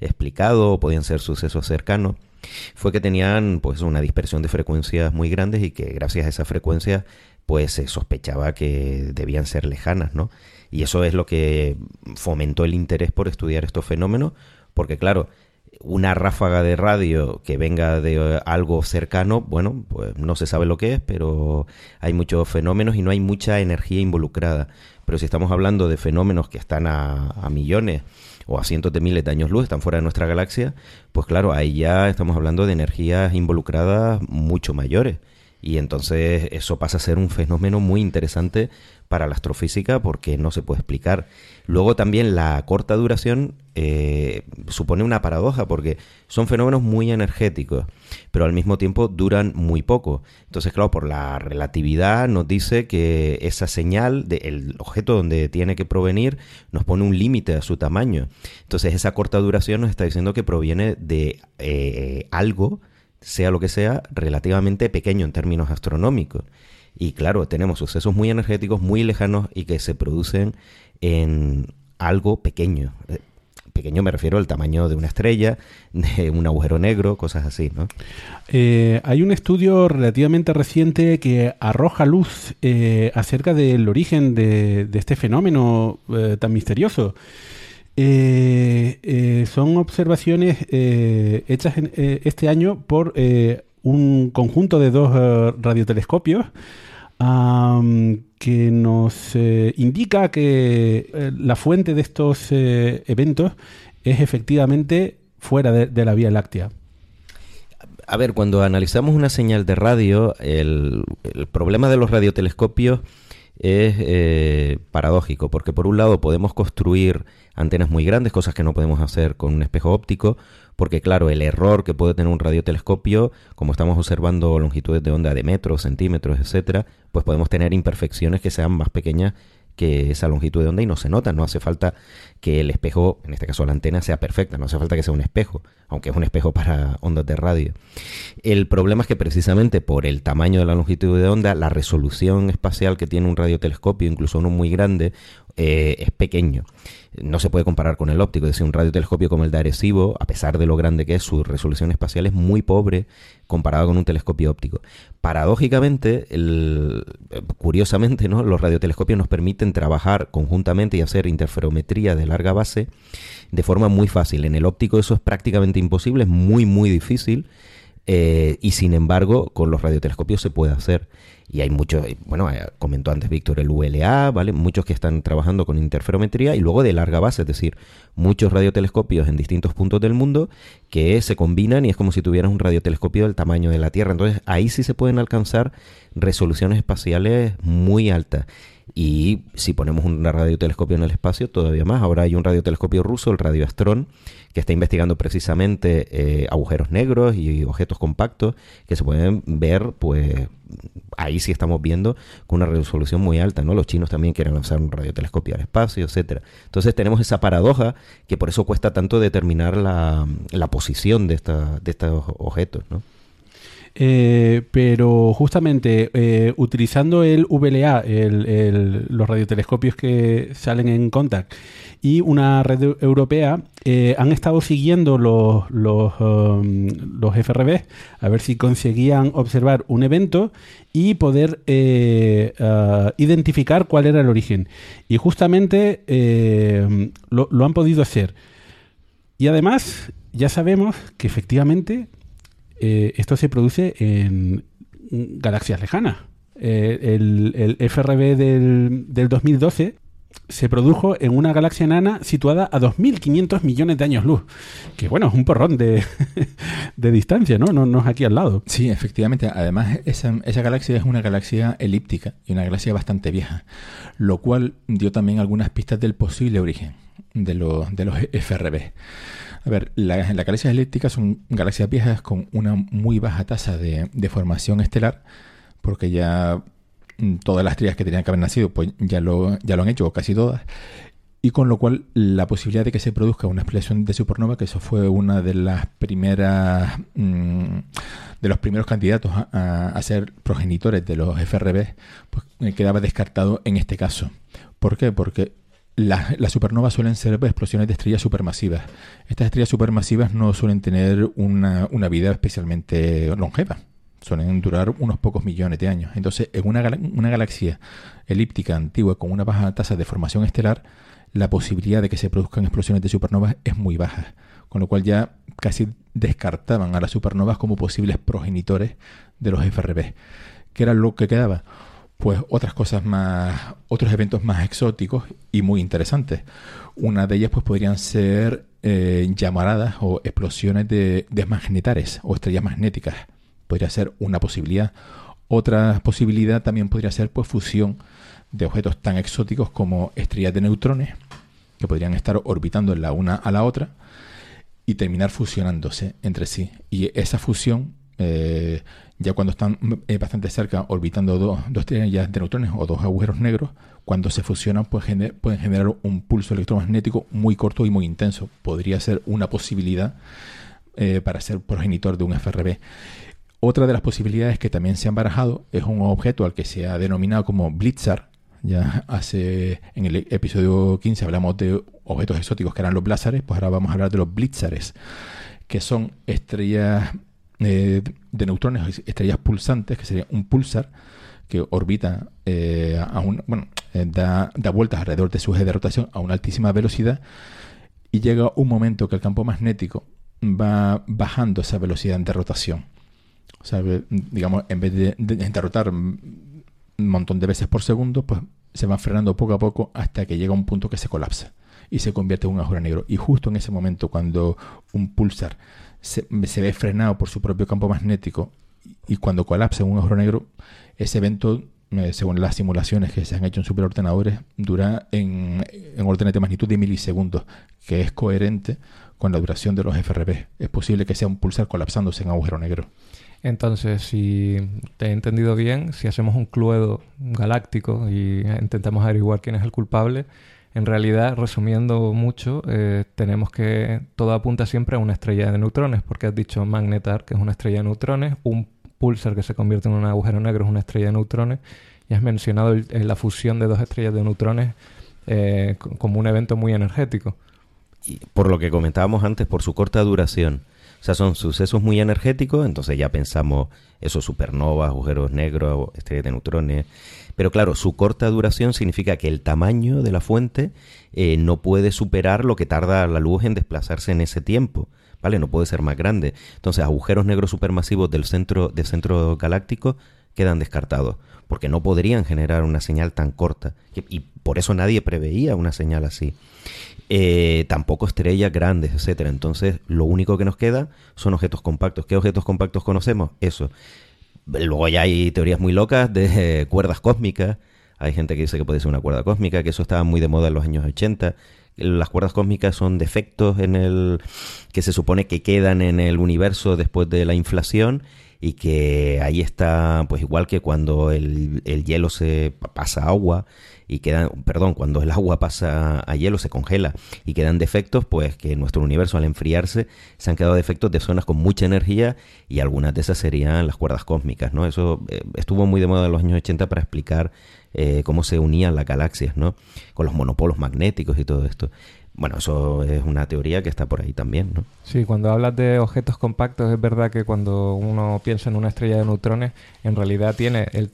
explicado, o podían ser sucesos cercanos, fue que tenían pues una dispersión de frecuencias muy grandes y que gracias a esa frecuencia pues se sospechaba que debían ser lejanas, ¿no? Y eso es lo que fomentó el interés por estudiar estos fenómenos, porque claro, una ráfaga de radio que venga de eh, algo cercano, bueno, pues no se sabe lo que es, pero hay muchos fenómenos y no hay mucha energía involucrada. Pero si estamos hablando de fenómenos que están a, millones o a cientos de miles de años luz, están fuera de nuestra galaxia, pues claro, ahí ya estamos hablando de energías involucradas mucho mayores. Y entonces eso pasa a ser un fenómeno muy interesante para la astrofísica porque no se puede explicar. Luego también la corta duración eh, supone una paradoja porque son fenómenos muy energéticos, pero al mismo tiempo duran muy poco. Entonces, claro, por la relatividad nos dice que esa señal del objeto donde tiene que provenir nos pone un límite a su tamaño. Entonces, esa corta duración nos está diciendo que proviene de eh, algo, sea lo que sea, relativamente pequeño en términos astronómicos. Y claro, tenemos sucesos muy energéticos, muy lejanos y que se producen en algo pequeño. Eh, pequeño me refiero al tamaño de una estrella, de un agujero negro, cosas así, ¿no? Eh, hay un estudio relativamente reciente que arroja luz eh, acerca del origen de, este fenómeno tan misterioso. son observaciones hechas este año por un conjunto de dos radiotelescopios que nos eh, indica que eh, la fuente de estos eh, eventos es efectivamente fuera de, la Vía Láctea. A ver, cuando analizamos una señal de radio, el, el problema de los radiotelescopios es paradójico, porque por un lado podemos construir antenas muy grandes, cosas que no podemos hacer con un espejo óptico, porque claro, el error que puede tener un radiotelescopio, como estamos observando longitudes de onda de metros, centímetros, etcétera, pues podemos tener imperfecciones que sean más pequeñas que esa longitud de onda y no se nota, no hace falta que el espejo, en este caso la antena, sea perfecta, no hace falta que sea un espejo, aunque es un espejo para ondas de radio. El problema es que precisamente por el tamaño de la longitud de onda, la resolución espacial que tiene un radiotelescopio, incluso uno muy grande, eh, es pequeño. No se puede comparar con el óptico, es decir, un radiotelescopio como el de Arecibo, a pesar de lo grande que es, su resolución espacial es muy pobre comparado con un telescopio óptico. Paradójicamente, curiosamente, ¿no? los radiotelescopios nos permiten trabajar conjuntamente y hacer interferometría de larga base de forma muy fácil. En el óptico eso es prácticamente imposible, es muy, muy difícil. Eh, y sin embargo, con los radiotelescopios se puede hacer. Y hay muchos, eh, bueno, eh, comentó antes Víctor el ULA, ¿vale? Muchos que están trabajando con interferometría y luego de larga base, es decir, muchos radiotelescopios en distintos puntos del mundo que se combinan y es como si tuvieras un radiotelescopio del tamaño de la Tierra. Entonces ahí sí se pueden alcanzar resoluciones espaciales muy altas. Y si ponemos un radiotelescopio en el espacio, todavía más. Ahora hay un radiotelescopio ruso, el Radioastron, que está investigando precisamente eh, agujeros negros y objetos compactos que se pueden ver, pues ahí sí estamos viendo con una resolución muy alta, ¿no? Los chinos también quieren lanzar un radiotelescopio al espacio, etcétera. Entonces tenemos esa paradoja que por eso cuesta tanto determinar la, la posición de, esta, de estos objetos, ¿no? Eh, pero justamente eh, utilizando el VLA, los radiotelescopios que salen en Contact, y una red eu- europea, eh, han estado siguiendo los, los, um, los FRB a ver si conseguían observar un evento y poder ah, identificar cuál era el origen. Y justamente lo han podido hacer. Y además, ya sabemos que efectivamente eh, esto se produce en galaxias lejanas. Eh, el, FRB del, del 2012 se produjo en una galaxia enana situada a 2.500 millones de años luz. Que bueno, es un porrón de, de distancia, ¿no? ¿no? Es aquí al lado. Sí, efectivamente. Además, esa, esa galaxia es una galaxia elíptica y una galaxia bastante vieja, lo cual dio también algunas pistas del posible origen de, los de los FRB. A ver, la- las galaxias elípticas son galaxias viejas con una muy baja tasa de, formación estelar, porque ya mm, todas las estrellas que tenían que haber nacido, pues ya lo, ya lo han hecho, o casi todas. Y con lo cual la posibilidad de que se produzca una explosión de supernova, que eso fue una de las primeras mm, de los primeros candidatos a, a- a ser progenitores de los FRB, pues eh, quedaba descartado en este caso. ¿Por qué? Porque las, supernovas suelen ser explosiones de estrellas supermasivas. Estas estrellas supermasivas no suelen tener una, vida especialmente longeva. Suelen durar unos pocos millones de años. Entonces, en una, una galaxia elíptica antigua con una baja tasa de formación estelar, la posibilidad de que se produzcan explosiones de supernovas es muy baja. Con lo cual ya casi descartaban a las supernovas como posibles progenitores de los FRB. ¿Qué era lo que quedaba? Pues otras cosas más, otros eventos más exóticos y muy interesantes. Una de ellas pues podrían ser eh, llamaradas o explosiones de, de magnetares o estrellas magnéticas. Podría ser una posibilidad. Otra posibilidad también podría ser pues fusión de objetos tan exóticos como estrellas de neutrones que podrían estar orbitando la una a la otra y terminar fusionándose entre sí. Y esa fusión, eh, ya cuando están eh, bastante cerca, orbitando dos, estrellas de neutrones o dos agujeros negros, cuando se fusionan pues, pueden generar un pulso electromagnético muy corto y muy intenso. Podría ser una posibilidad eh, para ser progenitor de un FRB. Otra de las posibilidades que también se han barajado es un objeto al que se ha denominado como Blitzar. Ya hace en el episodio 15 hablamos de objetos exóticos que eran los blázares, pues ahora vamos a hablar de los blitzares, que son estrellas eh, de neutrones, estrellas pulsantes, que sería un pulsar que orbita eh, a un, bueno, eh, da, da vueltas alrededor de su eje de rotación a una altísima velocidad y llega un momento que el campo magnético va bajando esa velocidad de rotación. O sea, digamos, en vez de, de- rotar un montón de veces por segundo, pues se va frenando poco a poco hasta que llega un punto que se colapsa y se convierte en un agujero negro. Y justo en ese momento, cuando un pulsar se, ve frenado por su propio campo magnético y cuando colapsa en un agujero negro, ese evento, eh, según las simulaciones que se han hecho en superordenadores, dura en, en órdenes de magnitud de milisegundos, que es coherente con la duración de los FRB. Es posible que sea un pulsar colapsándose en agujero negro. Entonces, si te he entendido bien, si hacemos un cluedo galáctico y intentamos averiguar quién es el culpable, en realidad, resumiendo mucho, eh, tenemos que todo apunta siempre a una estrella de neutrones, porque has dicho magnetar, que es una estrella de neutrones, un pulsar que se convierte en un agujero negro es una estrella de neutrones, y has mencionado el- eh, la fusión de dos estrellas de neutrones eh, como un evento muy energético. y por lo que comentábamos antes, por su corta duración. O sea, son sucesos muy energéticos, entonces ya pensamos eso, supernovas, agujeros negros, estrellas de neutrones. Pero claro, su corta duración significa que el tamaño de la fuente eh, no puede superar lo que tarda la luz en desplazarse en ese tiempo. ¿Vale? No puede ser más grande. Entonces, agujeros negros supermasivos del centro, del centro galáctico quedan descartados, porque no podrían generar una señal tan corta. Y por eso nadie preveía una señal así. Eh, tampoco estrellas grandes, etcétera. Entonces, lo único que nos queda son objetos compactos. ¿Qué objetos compactos conocemos? Eso. Luego ya hay teorías muy locas de cuerdas cósmicas. Hay gente que dice que puede ser una cuerda cósmica, que eso estaba muy de moda en los años 80. Las cuerdas cósmicas son defectos en el que se supone que quedan en el universo después de la inflación y que ahí está, pues igual que cuando el, el hielo se pa- pasa agua y quedan, perdón, cuando el agua pasa a hielo se congela y quedan defectos, pues que nuestro universo al enfriarse se han quedado defectos de zonas con mucha energía y algunas de esas serían las cuerdas cósmicas, ¿no? Eso eh, estuvo muy de moda en los años 80 para explicar eh, cómo se unían las galaxias, ¿no? Con los monopolos magnéticos y todo esto. Bueno, eso es una teoría que está por ahí también, ¿no? Sí, cuando hablas de objetos compactos, es verdad que cuando uno piensa en una estrella de neutrones, en realidad tiene el.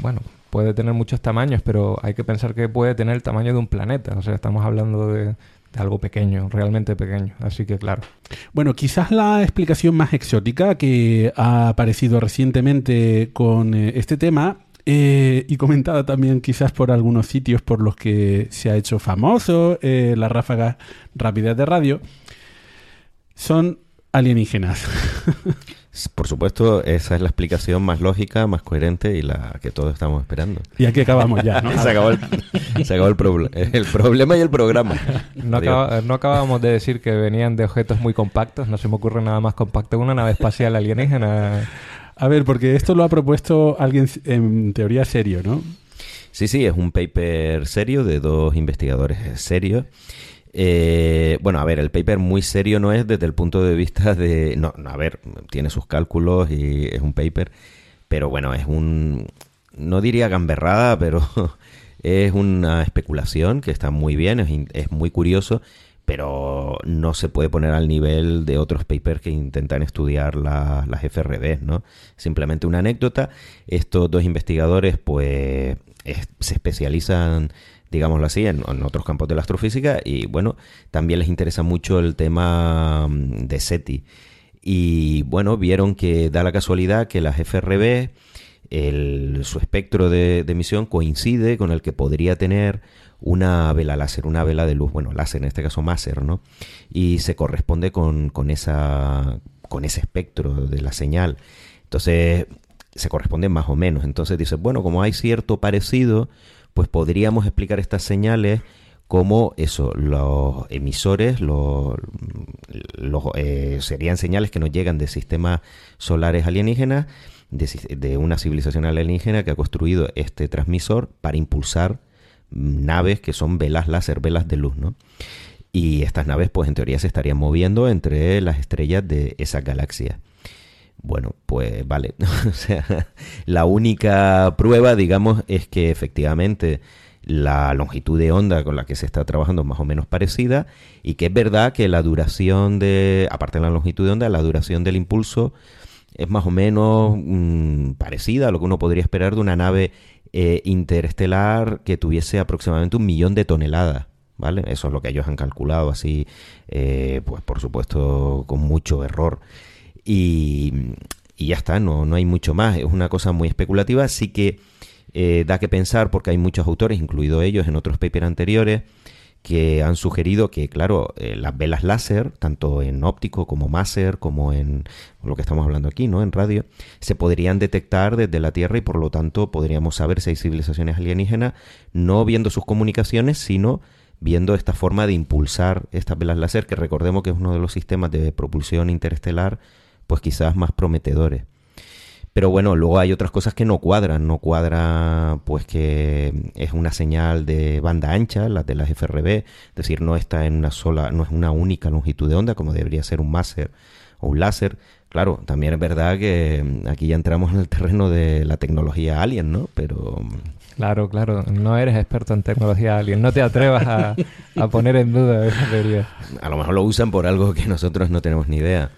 Bueno, puede tener muchos tamaños, pero hay que pensar que puede tener el tamaño de un planeta. O sea, estamos hablando de, algo pequeño, realmente pequeño. Así que, claro. Bueno, quizás la explicación más exótica que ha aparecido recientemente con eh, este tema eh, y comentada también quizás por algunos sitios por los que se ha hecho famoso eh, las ráfagas rápidas de radio son alienígenas. Por supuesto, esa es la explicación más lógica, más coherente y la que todos estamos esperando. y aquí acabamos ya, ¿no? se acabó, el, se acabó el, proble- el problema y el programa. No, acaba- no acabábamos de decir que venían de objetos muy compactos. No se me ocurre nada más compacto que una nave espacial alienígena. A ver, porque esto lo ha propuesto alguien en teoría serio, ¿no? Sí, sí, es un paper serio de dos investigadores serios. Eh, bueno, a ver, el paper muy serio no es desde el punto de vista de... No, no, a ver, tiene sus cálculos y es un paper, pero bueno, es un... No diría gamberrada, pero es una especulación que está muy bien, es, muy curioso, pero no se puede poner al nivel de otros papers que intentan estudiar la- las FRBs, ¿no? Simplemente una anécdota. Estos dos investigadores, pues, es- se especializan, digámoslo así, en, otros campos de la astrofísica y, bueno, también les interesa mucho el tema mm, de SETI. Y, bueno, vieron que da la casualidad que las FRB, el- su espectro de, emisión coincide con el que podría tener una vela láser, una vela de luz, bueno, láser en este caso máser, ¿no? Y se corresponde con, con esa, con ese espectro de la señal. Entonces, se corresponden más o menos. Entonces dice, bueno, como hay cierto parecido, pues podríamos explicar estas señales como eso, los emisores los, eh, serían señales que nos llegan de sistemas solares alienígenas, de, de una civilización alienígena que ha construido este transmisor para impulsar naves que son velas láser, velas de luz, ¿no? Y estas naves, pues en teoría se estarían moviendo entre las estrellas de esa galaxia. Bueno, pues vale. o sea, la única prueba, digamos, es que efectivamente la longitud de onda con la que se está trabajando es más o menos parecida y que es verdad que la duración de, aparte de la longitud de onda, la duración del impulso es más o menos mm, parecida a lo que uno podría esperar de una nave eh, interestelar que tuviese aproximadamente un millón de toneladas. ¿Vale? Eso es lo que ellos han calculado así, eh, pues por supuesto con mucho error. Y, y ya está, no, no hay mucho más. Es una cosa muy especulativa. Sí que eh, da que pensar porque hay muchos autores, incluido ellos en otros papers anteriores, que han sugerido que, claro, eh, las velas láser, tanto en óptico como máser, como en lo que estamos hablando aquí, ¿no? En radio, se podrían detectar desde la Tierra y por lo tanto podríamos saber si hay civilizaciones alienígenas, no viendo sus comunicaciones, sino viendo esta forma de impulsar estas velas láser, que recordemos que es uno de los sistemas de propulsión interestelar, pues quizás más prometedores. Pero bueno, luego hay otras cosas que no cuadran. No cuadra, pues que es una señal de banda ancha, la de las FRB, es decir, no está en una sola, no es una única longitud de onda, como debería ser un máser o un láser. Claro, también es verdad que mm, aquí ya entramos en el terreno de la tecnología alien, ¿no? Pero mm, Claro, claro. No eres experto en tecnología alien. No te atrevas a, a poner en duda esa teoría. a lo mejor lo usan por algo que nosotros no tenemos ni idea.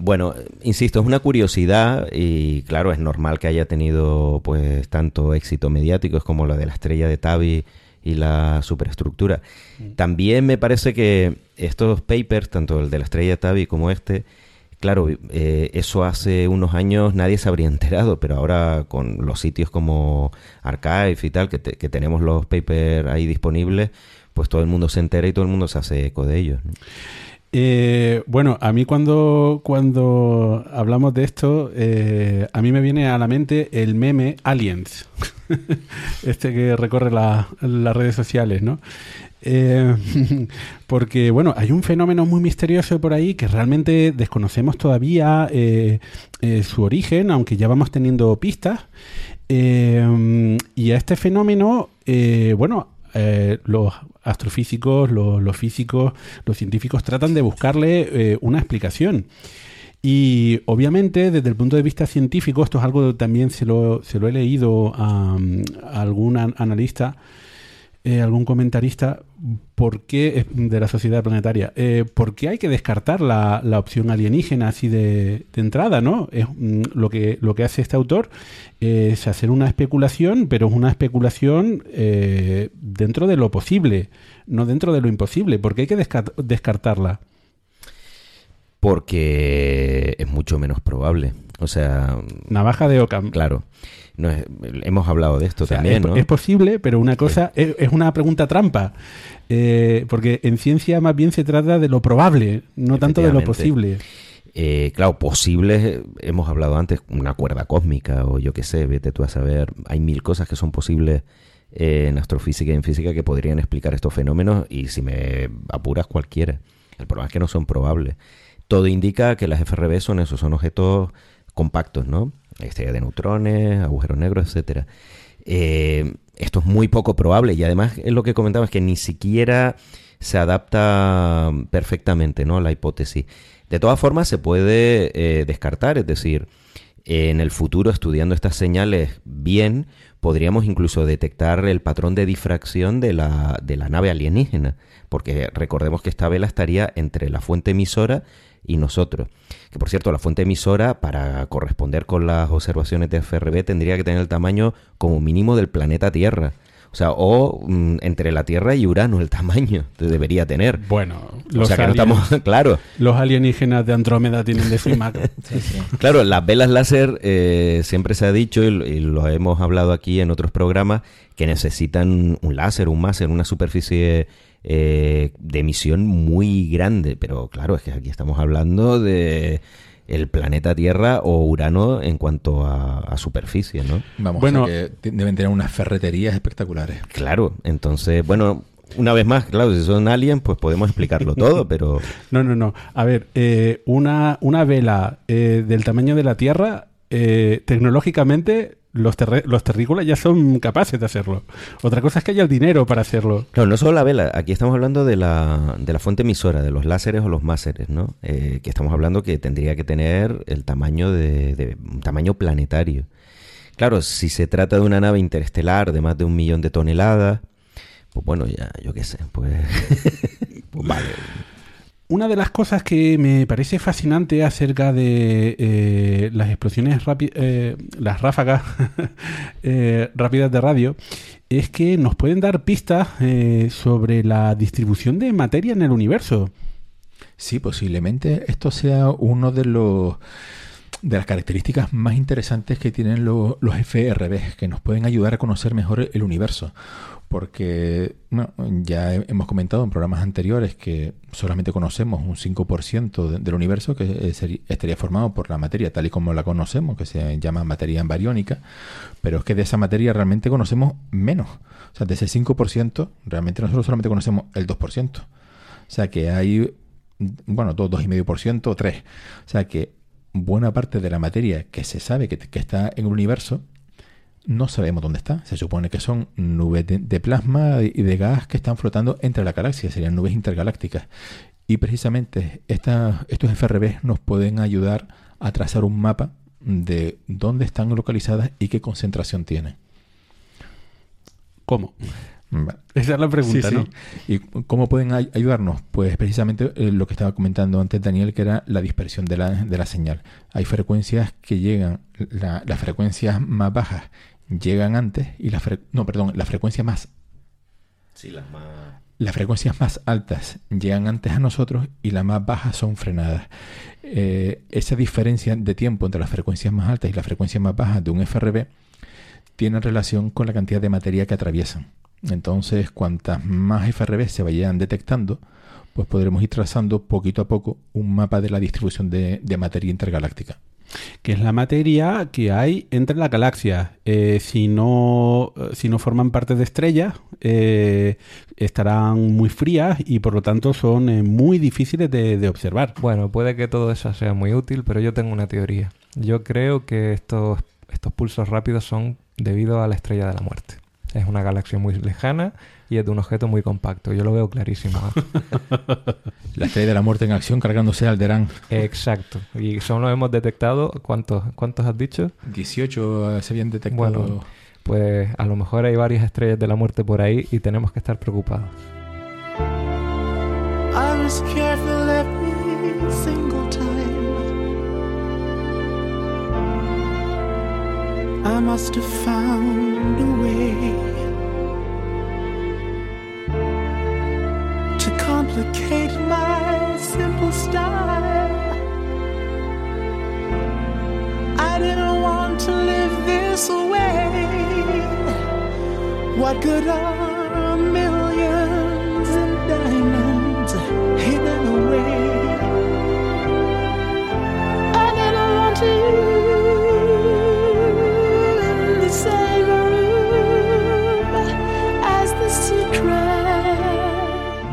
Bueno, insisto, es una curiosidad y claro, es normal que haya tenido pues tanto éxito mediático como lo de la estrella de Tabi y la superestructura. También me parece que estos papers, tanto el de la estrella de Tabi como este, claro, eh, eso hace unos años nadie se habría enterado, pero ahora con los sitios como Archive y tal, que, te- que tenemos los papers ahí disponibles, pues todo el mundo se entera y todo el mundo se hace eco de ellos. ¿no? Eh, bueno, a mí cuando, cuando hablamos de esto, eh, a mí me viene a la mente el meme Aliens, este que recorre la- las redes sociales, ¿no? Eh, porque, bueno, hay un fenómeno muy misterioso por ahí que realmente desconocemos todavía su origen, aunque ya vamos teniendo pistas. Y a este fenómeno, bueno, eh, los astrofísicos, los, los físicos, los científicos tratan de buscarle eh, una explicación. Y obviamente, desde el punto de vista científico, esto es algo también se lo, se lo he leído a, a algún an- analista, eh, algún comentarista, ¿por qué, eh, de la sociedad planetaria, eh, ¿por qué hay que descartar la, la opción alienígena así de, de entrada? ¿no? Es, mm, lo, que, lo que hace este autor es hacer una especulación, pero es una especulación eh, dentro de lo posible, no dentro de lo imposible. ¿Por qué hay que descar- descartarla? Porque es mucho menos probable. O sea, Navaja de Ockham. claro, no es- hemos hablado de esto O sea, también, es, ¿no? es posible, pero una cosa es, es una pregunta trampa. Eh, porque en ciencia más bien se trata de lo probable, no tanto de lo posible. Eh, claro, posibles, hemos hablado antes, una cuerda cósmica o yo qué sé, vete tú a saber. Hay mil cosas que son posibles eh, en astrofísica y en física que podrían explicar estos fenómenos y si me apuras cualquiera. El problema es que no son probables. Todo indica que las FRB son esos, son objetos compactos, ¿no? Estrella de neutrones, agujeros negros, etcétera. Eh, esto es muy poco probable y además es lo que comentaba que ni siquiera se adapta perfectamente, ¿no? a La hipótesis. De todas formas, se puede eh, descartar, es decir, en el futuro, estudiando estas señales bien, podríamos incluso detectar el patrón de difracción de la, de la nave alienígena, porque recordemos que esta vela estaría entre la fuente emisora y nosotros. Que por cierto, la fuente emisora, para corresponder con las observaciones de FRB, tendría que tener el tamaño como mínimo del planeta Tierra. O sea, o mm, entre la Tierra y Urano, el tamaño que debería tener. Bueno, O los, sea, que no estamos, claro, los alienígenas de Andrómeda tienen de imagen. Claro, las velas láser eh, siempre se ha dicho y, y lo hemos hablado aquí en otros programas que necesitan un láser, un máser, una superficie eh, de emisión muy grande. Pero claro, es que aquí estamos hablando de el planeta Tierra o Urano en cuanto a, a superficie, ¿no? Vamos, Bueno. o sea que deben tener unas ferreterías espectaculares. Claro, entonces, bueno, una vez más, claro, si son aliens, pues podemos explicarlo todo, pero No, no, no. A ver, eh, una, una vela eh, del tamaño de la Tierra, eh, tecnológicamente, los, los terrícolas ya son capaces de hacerlo. Otra cosa es que haya el dinero para hacerlo. Claro, no solo la vela, aquí estamos hablando de la, de la fuente emisora, de los láseres o los máseres, ¿no? Eh, que estamos hablando que tendría que tener el tamaño de, tamaño planetario. Claro, si se trata de una nave interestelar de más de un millón de toneladas, pues bueno, ya, yo qué sé, pues, pues vale. Una de las cosas que me parece fascinante acerca de eh, las explosiones rápidas, las ráfagas eh, rápidas de radio, es que nos pueden dar pistas eh, sobre la distribución de materia en el universo. Sí, posiblemente esto sea uno de los de las características más interesantes que tienen lo- los FRB, que nos pueden ayudar a conocer mejor el universo. Porque bueno, ya he- hemos comentado en programas anteriores que solamente conocemos un 5% de- del universo que eh, estaría formado por la materia tal y como la conocemos, que se llama materia bariónica, pero es que de esa materia realmente conocemos menos. O sea, de ese 5%, realmente nosotros solamente conocemos el 2%. O sea que hay, bueno, dos, dos y medio por ciento, tres. O sea que buena parte de la materia que se sabe que, está en el universo, no sabemos dónde está. Se supone que son nubes de, plasma y de gas que están flotando entre las galaxias, serían nubes intergalácticas. Y precisamente estos FRB nos pueden ayudar a trazar un mapa de dónde están localizadas y qué concentración tienen. ¿Cómo? Esa es la pregunta, Sí, ¿no? sí. ¿Y cómo pueden ay- ayudarnos? Pues precisamente eh, lo que estaba comentando antes Daniel, que era la dispersión de la, de la señal. Hay frecuencias que llegan, la- las frecuencias más bajas llegan antes y las fre- no, perdón, las frecuencias más Sí, las más... las frecuencias más altas llegan antes a nosotros y las más bajas son frenadas. Eh, esa diferencia de tiempo entre las frecuencias más altas y las frecuencias más bajas de un FRB tiene relación con la cantidad de materia que atraviesan. Entonces, cuantas más FRB se vayan detectando, pues podremos ir trazando poquito a poco un mapa de la distribución de, de materia intergaláctica. que es la materia que hay entre las galaxias. Eh, si, no, eh, si no forman parte de estrellas, eh, estarán muy frías y por lo tanto son eh, muy difíciles de, de observar. Bueno, puede que todo eso sea muy útil, pero yo tengo una teoría. Yo creo que estos, estos pulsos rápidos son debido a la estrella de la muerte. Es una galaxia muy lejana y es de un objeto muy compacto. Yo lo veo clarísimo. La estrella de la muerte en acción cargándose a Alderán. Exacto. Y solo hemos detectado, ¿cuántos, cuántos has dicho? 18 se habían detectado. Bueno. Pues a lo mejor hay varias estrellas de la muerte por ahí y tenemos que estar preocupados. I was careful every single time. I must have found a way to complicate my simple style. I didn't want to live this way. What good are millions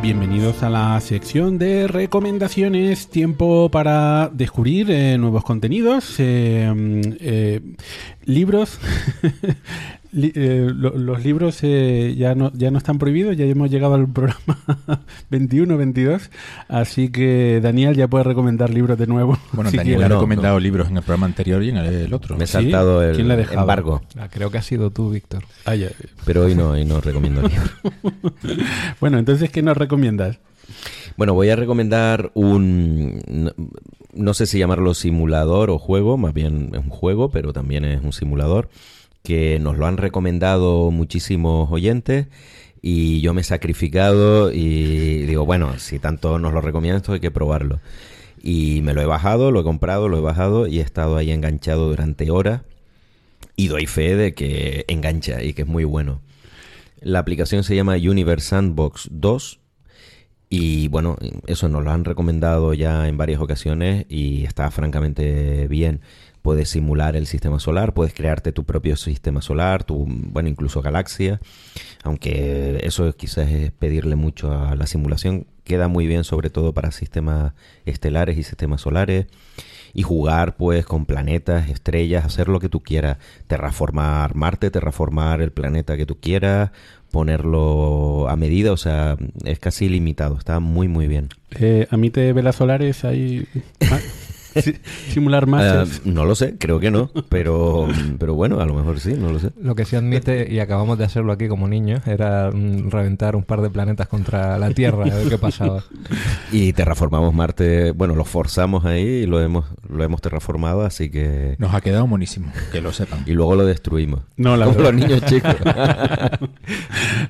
Bienvenidos a la sección de recomendaciones, tiempo para descubrir eh, nuevos contenidos, eh, eh, libros. Li- eh, lo- los libros eh, ya, no, ya no están prohibidos, ya hemos llegado al programa 21-22, así que Daniel ya puede recomendar libros de nuevo. Bueno, si Daniel ha no, recomendado libros en el programa anterior y en el, el otro. Me he ¿Sí? saltado el ¿Quién dejado? embargo, Ah, creo que ha sido tú, Víctor. Ah, ya. pero hoy no, hoy no recomiendo libros. Bueno, entonces, ¿qué nos recomiendas? Bueno, voy a recomendar un, no, no sé si llamarlo simulador o juego, más bien es un juego, pero también es un simulador, que nos lo han recomendado muchísimos oyentes y yo me he sacrificado y digo, bueno, si tanto nos lo recomiendan, esto hay que probarlo. Y me lo he bajado, lo he comprado, lo he bajado y he estado ahí enganchado durante horas y doy fe de que engancha y que es muy bueno. La aplicación se llama Universe Sandbox 2 y bueno, eso nos lo han recomendado ya en varias ocasiones y está francamente bien. Puedes simular el sistema solar, puedes crearte tu propio sistema solar, tu, bueno, incluso galaxia, aunque eso quizás es pedirle mucho a la simulación. Queda muy bien sobre todo para sistemas estelares y sistemas solares y jugar pues con planetas, estrellas, hacer lo que tú quieras, terraformar Marte, terraformar el planeta que tú quieras, ponerlo a medida, o sea, es casi ilimitado, está muy muy bien. Eh, ¿A mí te velas solares ahí? Ah, si- simular Ah, más. no lo sé, creo que no, pero, pero bueno, a lo mejor sí, no lo sé. Lo que sí admite, y acabamos de hacerlo aquí como niños, era mm, reventar un par de planetas contra la Tierra, a ver qué pasaba. Y terraformamos Marte, bueno, lo forzamos ahí y lo hemos, lo hemos terraformado, así que... Nos ha quedado monísimo, que lo sepan. Y luego lo destruimos. No, la Como verdad. los niños chicos.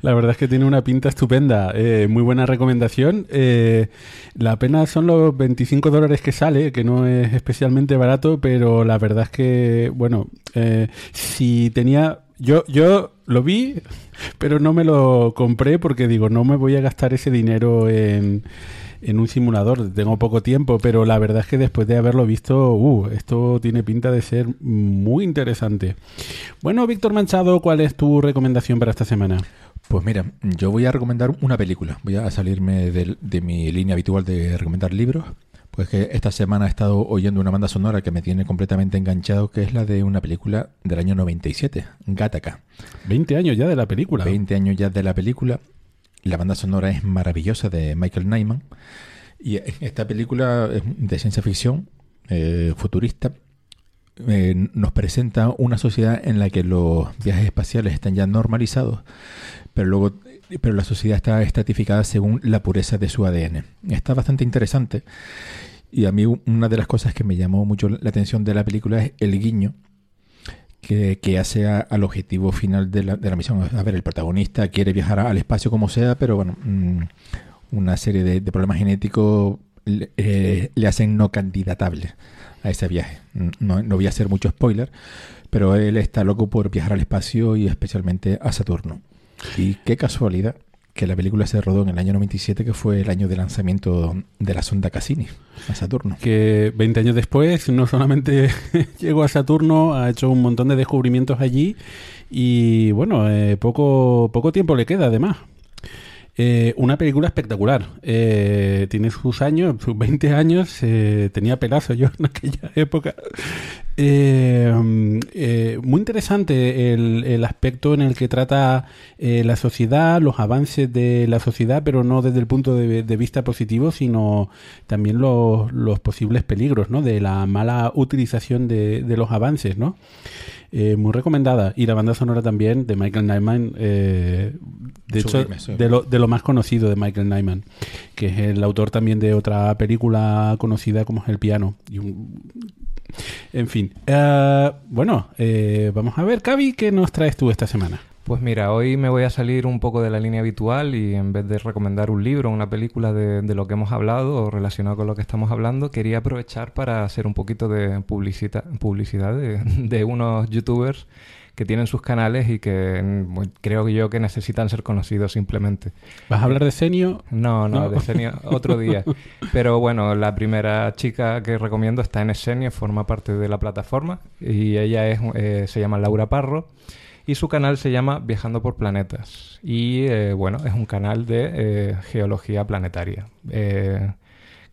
La verdad es que tiene una pinta estupenda. Eh, muy buena recomendación. Eh, la pena son los 25 dólares que sale, que no es especialmente barato, pero la verdad es que, bueno, eh, si tenía... Yo, yo lo vi, pero no me lo compré porque digo, no me voy a gastar ese dinero en, en un simulador. Tengo poco tiempo, pero la verdad es que después de haberlo visto, uh, esto tiene pinta de ser muy interesante. Bueno, Víctor Manchado, ¿cuál es tu recomendación para esta semana? Pues mira, yo voy a recomendar una película. Voy a salirme del- de, mi línea habitual de recomendar libros. Pues que esta semana he estado oyendo una banda sonora que me tiene completamente enganchado, que es la de una película del año 97, Gattaca. 20 años ya de la película. 20 años ya de la película. La banda sonora es maravillosa de Michael Nyman. Y esta película de ciencia ficción eh, futurista eh, nos presenta una sociedad en la que los viajes espaciales están ya normalizados, pero luego pero la sociedad está estratificada según la pureza de su ADN. Está bastante interesante y a mí una de las cosas que me llamó mucho la atención de la película es el guiño que, que hace al objetivo final de la, de la misión. A ver, el protagonista quiere viajar al espacio como sea, pero bueno, mm, una serie de, problemas genéticos le, eh, le hacen no candidatable a ese viaje. Mm, No, no voy a hacer mucho spoiler, pero él está loco por viajar al espacio y especialmente a Saturno. Y qué casualidad que la película se rodó en el año 97, que fue el año de lanzamiento de la sonda Cassini a Saturno. que 20 años después no solamente llegó a Saturno, ha hecho un montón de descubrimientos allí y bueno, eh, poco, poco tiempo le queda además. Eh, una película espectacular. Eh, tiene sus años, sus 20 años. eh, tenía pelazo yo en aquella época. Eh, eh, muy interesante el, el aspecto en el que trata eh, la sociedad, los avances de la sociedad, pero no desde el punto de, de vista positivo, sino también los, los posibles peligros, ¿no? De la mala utilización de, de los avances, ¿no? Eh, muy recomendada. Y la banda sonora también de Michael Nyman, eh, de hecho, Sublime, de lo, de lo más conocido de Michael Nyman, que es el autor también de otra película conocida como es El Piano. Y un- En fin. Eh, bueno, eh, vamos a ver, Cavi, ¿qué nos traes tú esta semana? Pues mira, hoy me voy a salir un poco de la línea habitual y en vez de recomendar un libro o una película de, de lo que hemos hablado o relacionado con lo que estamos hablando, quería aprovechar para hacer un poquito de publicita- publicidad de, de unos youtubers que tienen sus canales y que mm, creo yo que necesitan ser conocidos simplemente. ¿Vas a hablar de Senio? No, no, No. de Senio otro día. Pero bueno, la primera chica que recomiendo está en Essenio, forma parte de la plataforma y ella es, eh, se llama Laura Parro y su canal se llama Viajando por Planetas. Y eh, bueno, es un canal de eh, geología planetaria. Eh,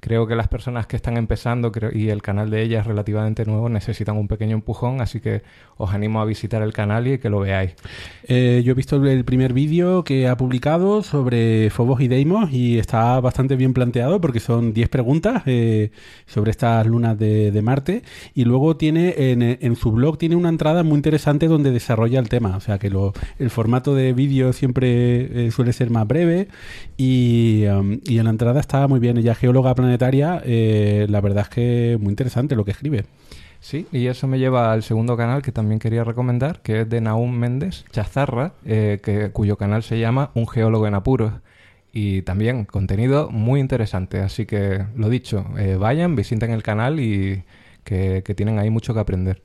creo que las personas que están empezando y el canal de ella es relativamente nuevo necesitan un pequeño empujón, así que os animo a visitar el canal y que lo veáis. Eh, yo he visto el primer vídeo que ha publicado sobre Fobos y Deimos y está bastante bien planteado porque son 10 preguntas eh, sobre estas lunas de, Marte y luego tiene en, su blog tiene una entrada muy interesante donde desarrolla el tema. O sea que el formato de vídeo siempre eh, suele ser más breve y, um, y en la entrada está muy bien. Ella geóloga planetaria, eh, la verdad es que muy interesante lo que escribe. Sí, y eso me lleva al segundo canal que también quería recomendar, que es de Naum Méndez Chazarra, eh, que, cuyo canal se llama Un geólogo en apuros. Y también contenido muy interesante. Así que, lo dicho, eh, vayan, visiten el canal y que tienen ahí mucho que aprender.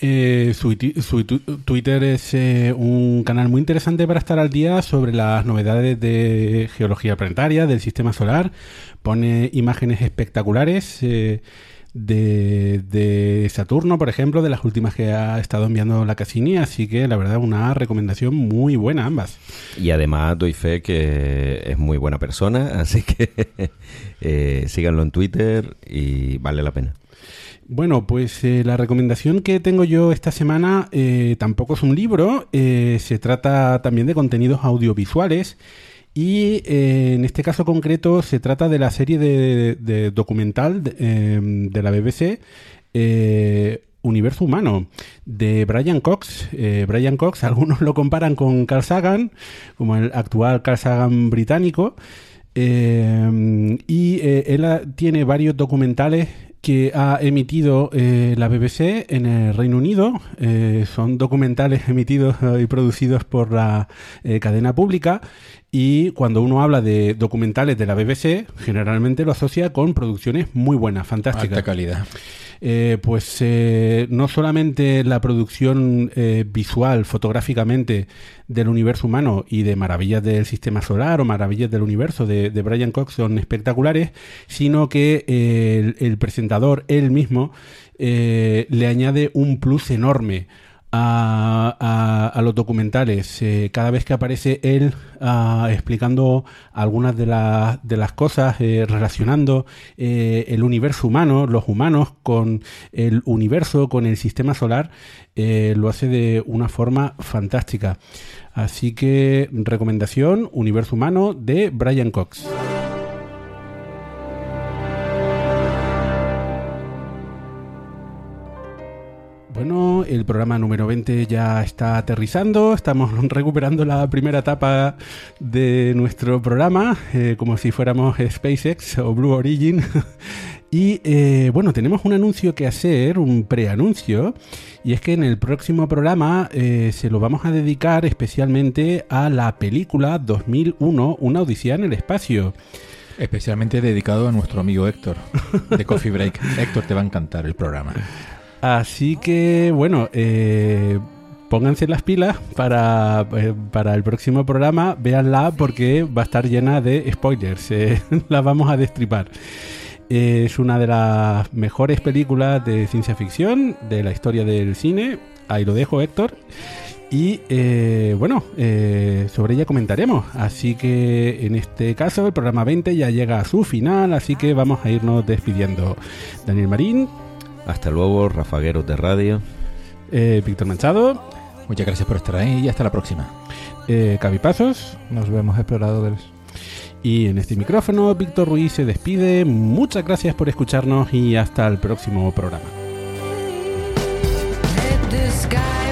Eh, su, Twitter es eh, un canal muy interesante para estar al día sobre las novedades de geología planetaria, del sistema solar. Pone imágenes espectaculares eh, de, de Saturno, por ejemplo, de las últimas que ha estado enviando la Cassini. Así que la verdad, una recomendación muy buena ambas. Y además doy fe que es muy buena persona, así que eh, síganlo en Twitter y vale la pena. Bueno, pues eh, la recomendación que tengo yo esta semana eh, tampoco es un libro, se trata también de contenidos audiovisuales y eh, en este caso concreto se trata de la serie de, documental de, de la BBC. eh, Universo Humano de Brian Cox. Eh, Brian Cox, algunos lo comparan con Carl Sagan, como el actual Carl Sagan británico. Eh, y él tiene varios documentales que ha emitido la BBC en el Reino Unido. Son documentales emitidos y producidos por la cadena pública. Y cuando uno habla de documentales de la BBC, generalmente lo asocia con producciones muy buenas, fantásticas. Alta calidad. Eh, pues eh, no solamente la producción eh, visual, fotográficamente, del universo humano y de maravillas del sistema solar o maravillas del universo de, de Brian Cox son espectaculares, sino que eh, el, el presentador, él mismo, eh, le añade un plus enorme a, los documentales. Eh, cada vez que aparece él ah, explicando algunas de, las de las cosas, eh, relacionando eh, el universo humano, los humanos con el universo, con el sistema solar, lo hace de una forma fantástica. Así que recomendación, Universo Humano de Brian Cox. El programa número 20 ya está aterrizando. Estamos recuperando la primera etapa de nuestro programa, eh, como si fuéramos SpaceX o Blue Origin. Y eh, bueno, tenemos un anuncio que hacer, un preanuncio, y es que en el próximo programa eh, se lo vamos a dedicar especialmente a la película 2001, Una Odisea en el Espacio. Especialmente dedicado a nuestro amigo Héctor de Coffee Break. Héctor, te va a encantar el programa. Así que bueno, eh, pónganse las pilas para, eh, para el próximo programa, véanla porque va a estar llena de spoilers, eh, la vamos a destripar. Es una de las mejores películas de ciencia ficción de la historia del cine. Ahí lo dejo, Héctor. Y eh, bueno, eh, sobre ella comentaremos. Así que en este caso el programa 20 ya llega a su final, así que vamos a irnos despidiendo. Daniel Marín, Hasta luego, Rafagueros de Radio. eh, Víctor Manchado, Muchas gracias por estar ahí y hasta la próxima. eh, Cabipazos Nos vemos exploradores. y en este micrófono Víctor Ruiz se despide. Muchas gracias por escucharnos y hasta el próximo programa. Let the sky